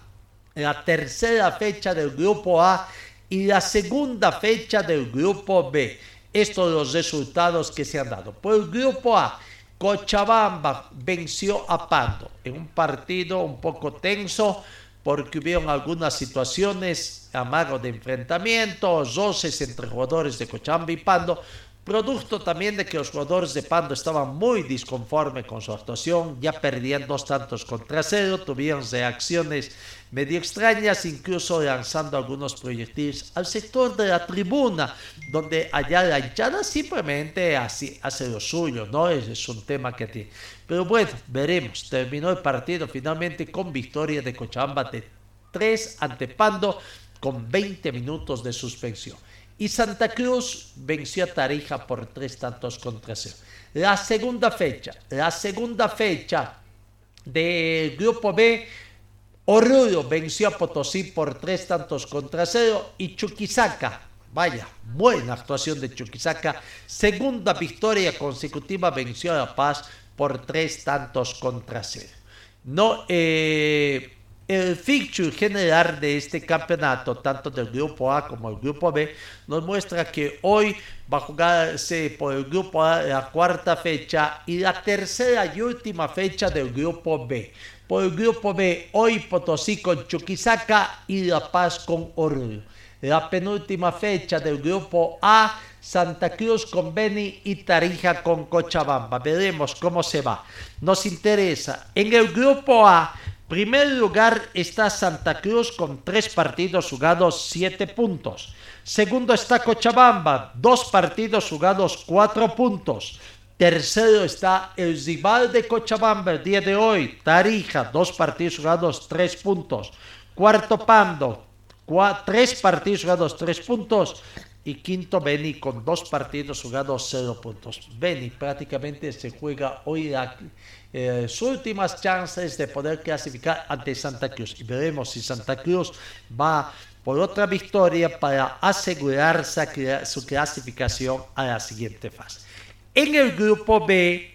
la tercera fecha del grupo A y la segunda fecha del grupo B. Estos los resultados que se han dado. Por el grupo A, Cochabamba venció a Pando en un partido un poco tenso porque hubieron algunas situaciones amargos de enfrentamiento, roces entre jugadores de Cochabamba y Pando, producto también de que los jugadores de Pando estaban muy disconformes con su actuación, ya perdían dos tantos contra cero, tuvieron reacciones medio extrañas, incluso lanzando algunos proyectiles al sector de la tribuna, donde allá la hinchada simplemente hace lo suyo, ¿no? Ese es un tema que tiene. Pero bueno, veremos. Terminó el partido finalmente con victoria de Cochabamba de 3 ante Pando con 20 minutos de suspensión. Y Santa Cruz venció a Tarija por tres tantos contra cero. La segunda fecha, la segunda fecha del grupo B, Oruro venció a Potosí por tres tantos contra cero y Chuquisaca, vaya, buena actuación de Chuquisaca, segunda victoria consecutiva venció a La Paz por tres tantos contra cero. No, eh, el fixture general de este campeonato, tanto del grupo A como el grupo B, nos muestra que hoy va a jugarse por el grupo A la cuarta fecha y la tercera y última fecha del grupo B. Por el grupo B, hoy Potosí con Chuquisaca y La Paz con Oruro. La penúltima fecha del grupo A, Santa Cruz con Beni y Tarija con Cochabamba. Veremos cómo se va. Nos interesa. En el grupo A, primer lugar está Santa Cruz con tres partidos jugados, siete puntos. Segundo está Cochabamba, dos partidos jugados, cuatro puntos. Tercero está el rival de Cochabamba el día de hoy, Tarija, dos partidos jugados, tres puntos. Cuarto Pando, tres partidos jugados, tres puntos. Y quinto, Beni con dos partidos jugados, cero puntos. Beni prácticamente se juega hoy eh, sus últimas chances de poder clasificar ante Santa Cruz. Y veremos si Santa Cruz va por otra victoria para asegurarse su clasificación a la siguiente fase. En el grupo B,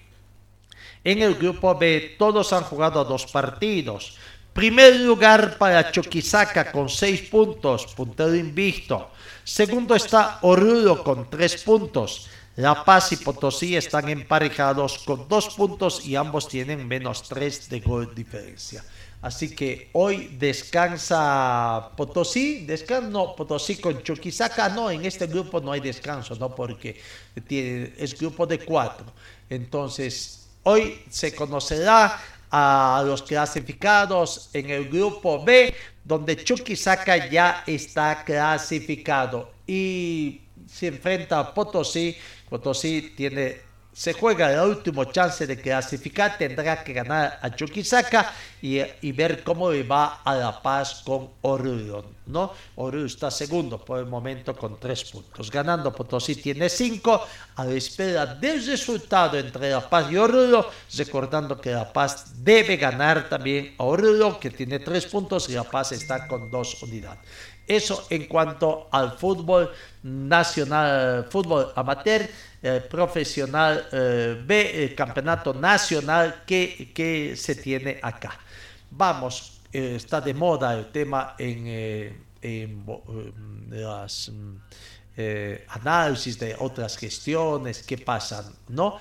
en el grupo B todos han jugado dos partidos. Primer lugar para Chuquisaca con 6 puntos, puntero invicto. Segundo está Oruro con 3 puntos. La Paz y Potosí están emparejados con 2 puntos y ambos tienen menos 3 de gol diferencia. Así que hoy descansa Potosí, descansa, no, Potosí con Chuquisaca, no, en este grupo no hay descanso, no, porque tiene, es grupo de 4. Entonces, hoy se conocerá a los clasificados en el grupo B, donde Chuquisaca ya está clasificado. Y se enfrenta a Potosí. Potosí tiene se juega el último chance de clasificar, tendrá que ganar a Chuquisaca y, ver cómo le va a La Paz con Oruro, ¿no? Oruro está segundo por el momento con tres puntos, ganando Potosí tiene cinco, a la espera del resultado entre La Paz y Oruro, recordando que La Paz debe ganar también a Oruro, que tiene tres puntos, y La Paz está con dos unidades. Eso en cuanto al fútbol nacional, fútbol amateur, eh, profesional eh, B, el campeonato nacional que, que, se tiene acá. Vamos, eh, está de moda el tema en, en las análisis de otras gestiones que pasan, ¿no?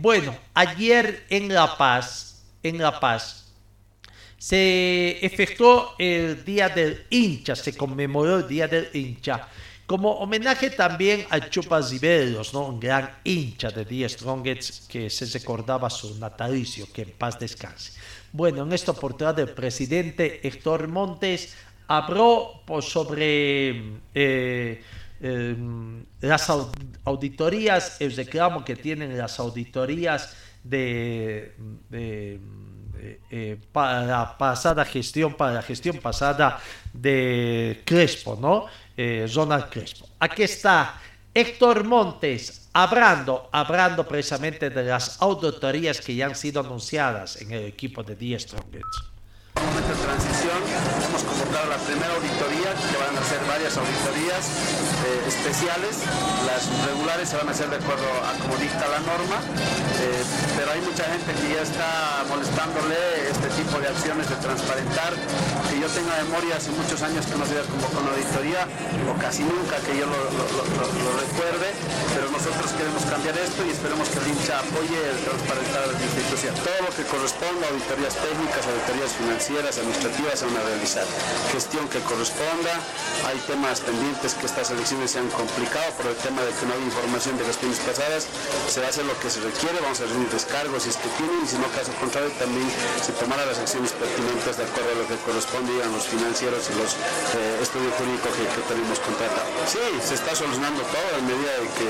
bueno, ayer en La Paz, en La Paz, se efectuó el Día del Hincha, se conmemoró el Día del Hincha, como homenaje también a Chupas Riveros, ¿no? un gran hincha de The Strongets que se recordaba su natalicio, que en paz descanse. Bueno, en esta oportunidad el presidente Héctor Montes habló sobre eh, em, las auditorías, el reclamo que tienen las auditorías de eh, eh, la pasada gestión, para la gestión pasada de Crespo, ¿no? Eh, Crespo. Aquí está Héctor Montes hablando, hablando precisamente de las auditorías que ya han sido anunciadas en el equipo de The Strongest
momento de transición hemos convocado la primera auditoría, que van a ser varias auditorías eh, especiales. Las regulares se van a hacer de acuerdo a como dicta la norma, eh, pero hay mucha gente que ya está molestándole este tipo de acciones de transparentar. Que yo tenga memoria hace muchos años que no se había convocado una auditoría, o casi nunca que yo lo, recuerde, pero nosotros queremos cambiar esto y esperemos que el hincha apoye el transparentar la institución. Todo lo que corresponda auditorías técnicas, auditorías financieras, administrativas, deportivas se van a realizar. Gestión que corresponda, hay temas pendientes que estas elecciones se han complicado por el tema de que no hay información de gestiones pasadas, se va a hacer lo que se requiere, vamos a rendir descargos si es que tienen, y si no, caso contrario, también se tomará las acciones pertinentes de acuerdo a lo que corresponde a los financieros y los eh, estudios jurídicos que, que tenemos contratados. Sí, se está solucionando todo en medida de que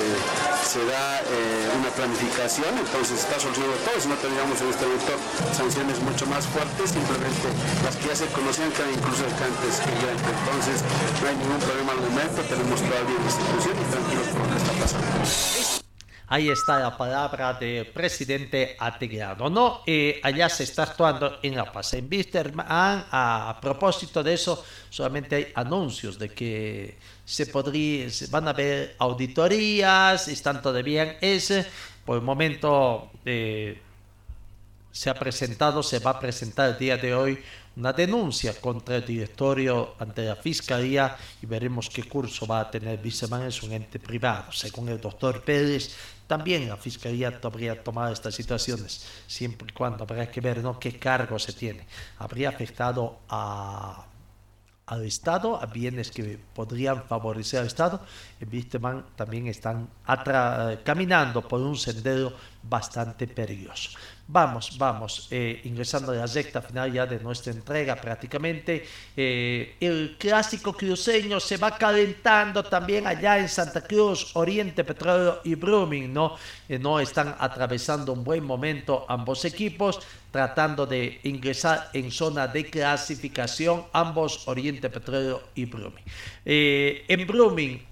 se da eh, una planificación, entonces se está solucionando todo, si no tendríamos en este momento sanciones mucho más fuertes, simplemente las que ya se conocían que incluso antes que ya entonces no hay ningún problema al momento, tenemos todavía una institución y tranquilos por lo que está pasando.
Ahí está la palabra del presidente Ategrado, ¿no? Eh, allá se está actuando en La Paz. En Wisterman, a, a propósito de eso, solamente hay anuncios de que se podría, se van a haber auditorías, están todavía en ese. Por el momento eh, se ha presentado, se va a presentar el día de hoy una denuncia contra el directorio ante la fiscalía y veremos qué curso va a tener Wisterman, es un ente privado. Según el doctor Pérez, también la Fiscalía habría tomado estas situaciones, siempre y cuando habrá que ver ¿no? qué cargo se tiene. Habría afectado al Estado, a bienes que podrían favorecer al Estado. Wisterman también están caminando por un sendero bastante peligroso. Vamos, vamos, eh, ingresando a la recta final ya de nuestra entrega prácticamente. Eh, el clásico cruceño se va calentando también allá en Santa Cruz, Oriente Petróleo y Brumming, ¿no? Eh, no están atravesando un buen momento ambos equipos, tratando de ingresar en zona de clasificación, ambos Oriente Petróleo y Brumming. en Brumming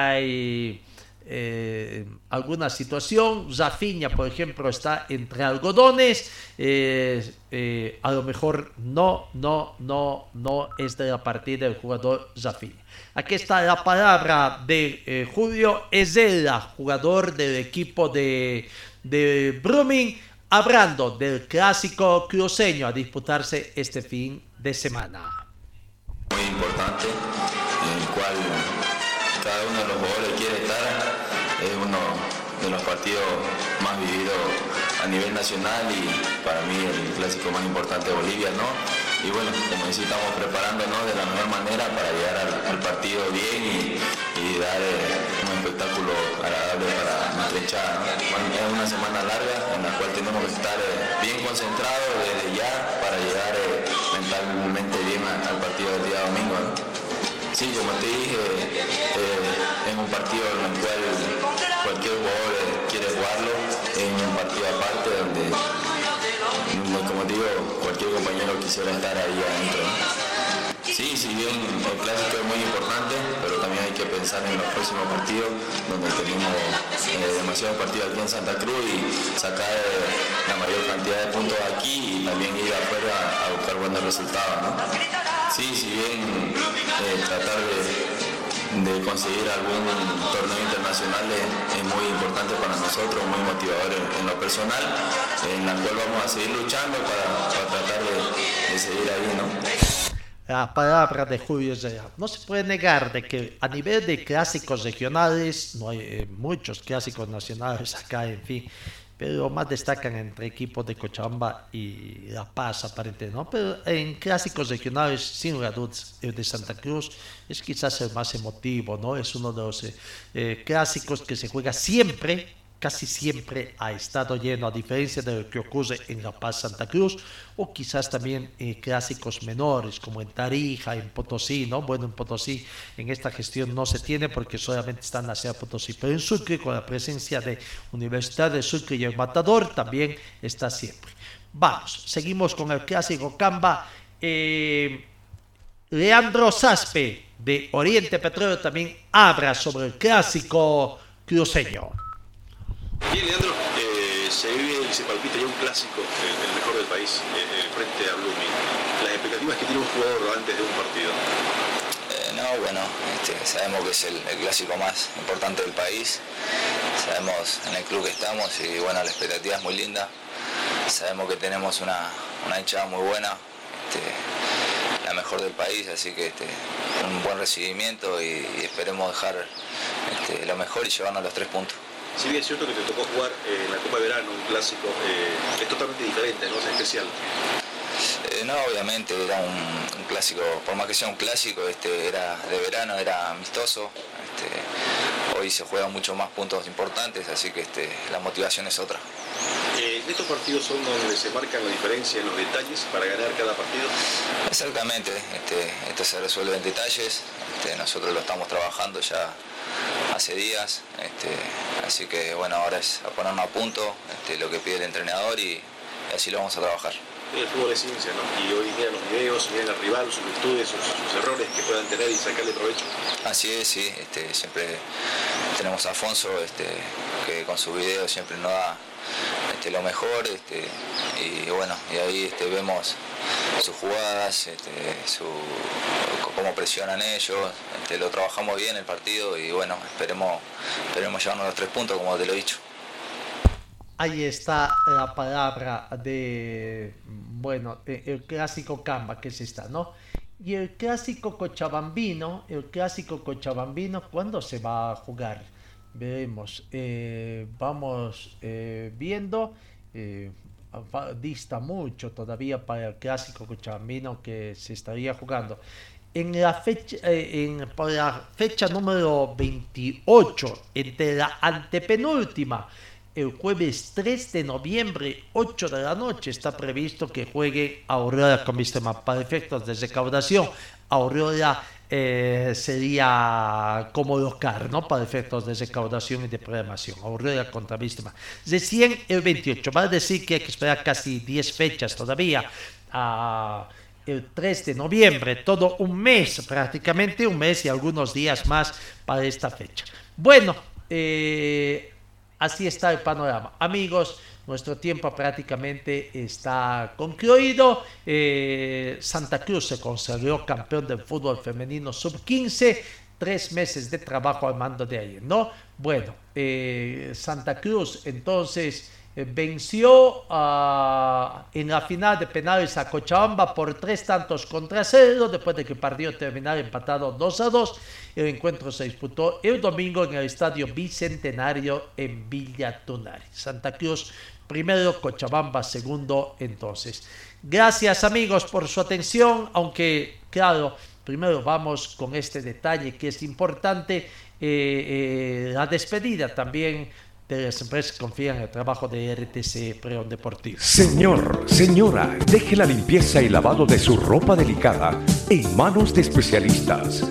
hay eh, alguna situación. Zafiña, por ejemplo, está entre algodones. Eh, eh, a lo mejor no, no, no, no es de la partida del jugador Zafiña. Aquí está la palabra de Julio Ezela, jugador del equipo de, de Brumming, hablando del clásico cruceño a disputarse este fin de semana.
Muy importante, cada uno de los jugadores quiere estar es uno de los partidos más vividos a nivel nacional y para mí el clásico más importante de Bolivia, ¿no? Y bueno, como decía, estamos preparándonos de la mejor manera para llegar al, partido bien y, dar eh, un espectáculo agradable para nuestra hinchada. es una semana larga en la cual tenemos que estar eh, bien concentrados desde ya para llegar eh, mentalmente bien al, partido del día domingo. Sí, como te dije, es un partido en el cual cualquier jugador quiere jugarlo, es un partido aparte donde, como digo, cualquier compañero quisiera estar ahí adentro. Sí, si bien el clásico es muy importante, pero también hay que pensar en los próximos partidos, donde tenemos eh, demasiados partidos aquí en Santa Cruz y sacar eh, la mayor cantidad de puntos aquí y también ir afuera a buscar buenos resultados. ¿no? Sí, si bien eh, tratar de conseguir algún torneo internacional es, muy importante para nosotros, muy motivador en, lo personal, en la cual vamos a seguir luchando para, tratar de, seguir ahí, ¿no?
La palabra de Julio. No se puede negar de que a nivel de clásicos regionales, no hay eh, muchos clásicos nacionales acá, en fin, pero más destacan entre equipos de Cochabamba y La Paz, aparentemente, ¿no? Pero en clásicos regionales, sin lugar el de Santa Cruz es quizás el más emotivo, ¿no? Es uno de los eh, eh, clásicos que se juega siempre casi siempre ha estado lleno, a diferencia de lo que ocurre en La Paz Santa Cruz, o quizás también en clásicos menores, como en Tarija, en Potosí, ¿no? Bueno, en Potosí en esta gestión no se tiene porque solamente están hacia Potosí, pero en Sucre, con la presencia de Universidad de Sucre y el Matador, también está siempre. Vamos, seguimos con el clásico Camba. Eh, Leandro Saspe de Oriente Petróleo también habla sobre el clásico cruceño.
Bien, Leandro, eh, se vive y se palpita ya un clásico, el, mejor del país, eh, frente a Blooming. Las expectativas que tiene un jugador antes de un partido.
Eh, no, bueno, este, sabemos que es el, clásico más importante del país. Sabemos en el club que estamos y bueno, la expectativa es muy linda. Sabemos que tenemos una, una hinchada muy buena, este, la mejor del país, así que este, un buen recibimiento y, esperemos dejar lo mejor y llevarnos los tres puntos.
Si bien es cierto que te tocó jugar en la Copa de Verano, un clásico, eh, es totalmente diferente, ¿no? Es especial.
Eh, no, obviamente era un, un clásico, por más que sea un clásico, este, era de verano, era amistoso. Este, hoy se juegan mucho más puntos importantes, así que este, la motivación es otra.
Eh, estos partidos son donde se marcan la diferencia en los detalles para ganar cada partido.
Exactamente, este, esto se resuelve en detalles, este, nosotros lo estamos trabajando ya hace días, este, así que bueno, ahora es a ponernos a punto este, lo que pide el entrenador y, y así lo vamos a trabajar.
El fútbol es ciencia, ¿no? Y hoy miran los videos, miran al rival, sus virtudes, sus, sus errores que puedan tener y sacarle provecho.
Así es, sí, este, siempre tenemos a Afonso este, que con sus videos siempre nos da este, lo mejor este, y bueno, y ahí este, vemos sus jugadas, este, su, cómo presionan ellos, este, lo trabajamos bien el partido y bueno, esperemos, esperemos llevarnos los tres puntos como te lo he dicho.
Ahí está la palabra de, bueno, el clásico Camba, que es esta, ¿no? Y el clásico Cochabambino, el clásico Cochabambino, ¿cuándo se va a jugar? Veremos. Eh, vamos eh, viendo. eh, dista mucho todavía para el clásico Cochabambino que se estaría jugando. En la fecha, en, por la fecha número 28, entre la antepenúltima, el jueves 3 de noviembre, 8 de la noche, está previsto que juegue Aurora con Vistema. Para efectos de recaudación, Aurora eh, sería como local, ¿no? Para efectos de recaudación y de programación. Aurora contra Vistema. Recién el 28, va a decir que hay que esperar casi 10 fechas todavía. a el 3 de noviembre, todo un mes, prácticamente un mes y algunos días más para esta fecha. Bueno, eh, así está el panorama. Amigos, nuestro tiempo prácticamente está concluido. Eh, Santa Cruz se consagró campeón del fútbol femenino sub-15. Tres meses de trabajo al mando de ayer, ¿no? Bueno, eh, Santa Cruz entonces eh, venció ah, en la final de penales a Cochabamba por tres tantos contra cero, después de que el partido terminara empatado 2 a 2. El encuentro se disputó el domingo en el Estadio Bicentenario en Villa Tunari. Santa Cruz primero, Cochabamba segundo entonces. Gracias amigos por su atención, aunque claro, primero vamos con este detalle que es importante, eh, eh, la despedida también de las empresas que confían en el trabajo de RTC Preón Deportivo.
Señor, señora, deje la limpieza y lavado de su ropa delicada en manos de especialistas.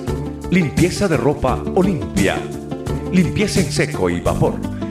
Limpieza de ropa Olimpia. Limpieza en seco y vapor.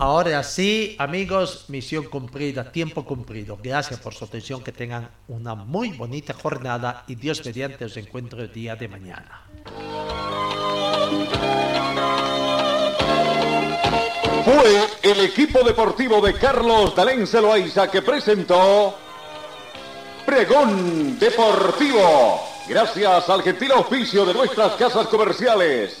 Ahora sí, amigos, misión cumplida, tiempo cumplido. Gracias por su atención, que tengan una muy bonita jornada y Dios mediante os encuentro el día de mañana.
Fue el equipo deportivo de Carlos Dalén Celoaiza que presentó Pregón Deportivo. Gracias al gentil auspicio de nuestras casas comerciales.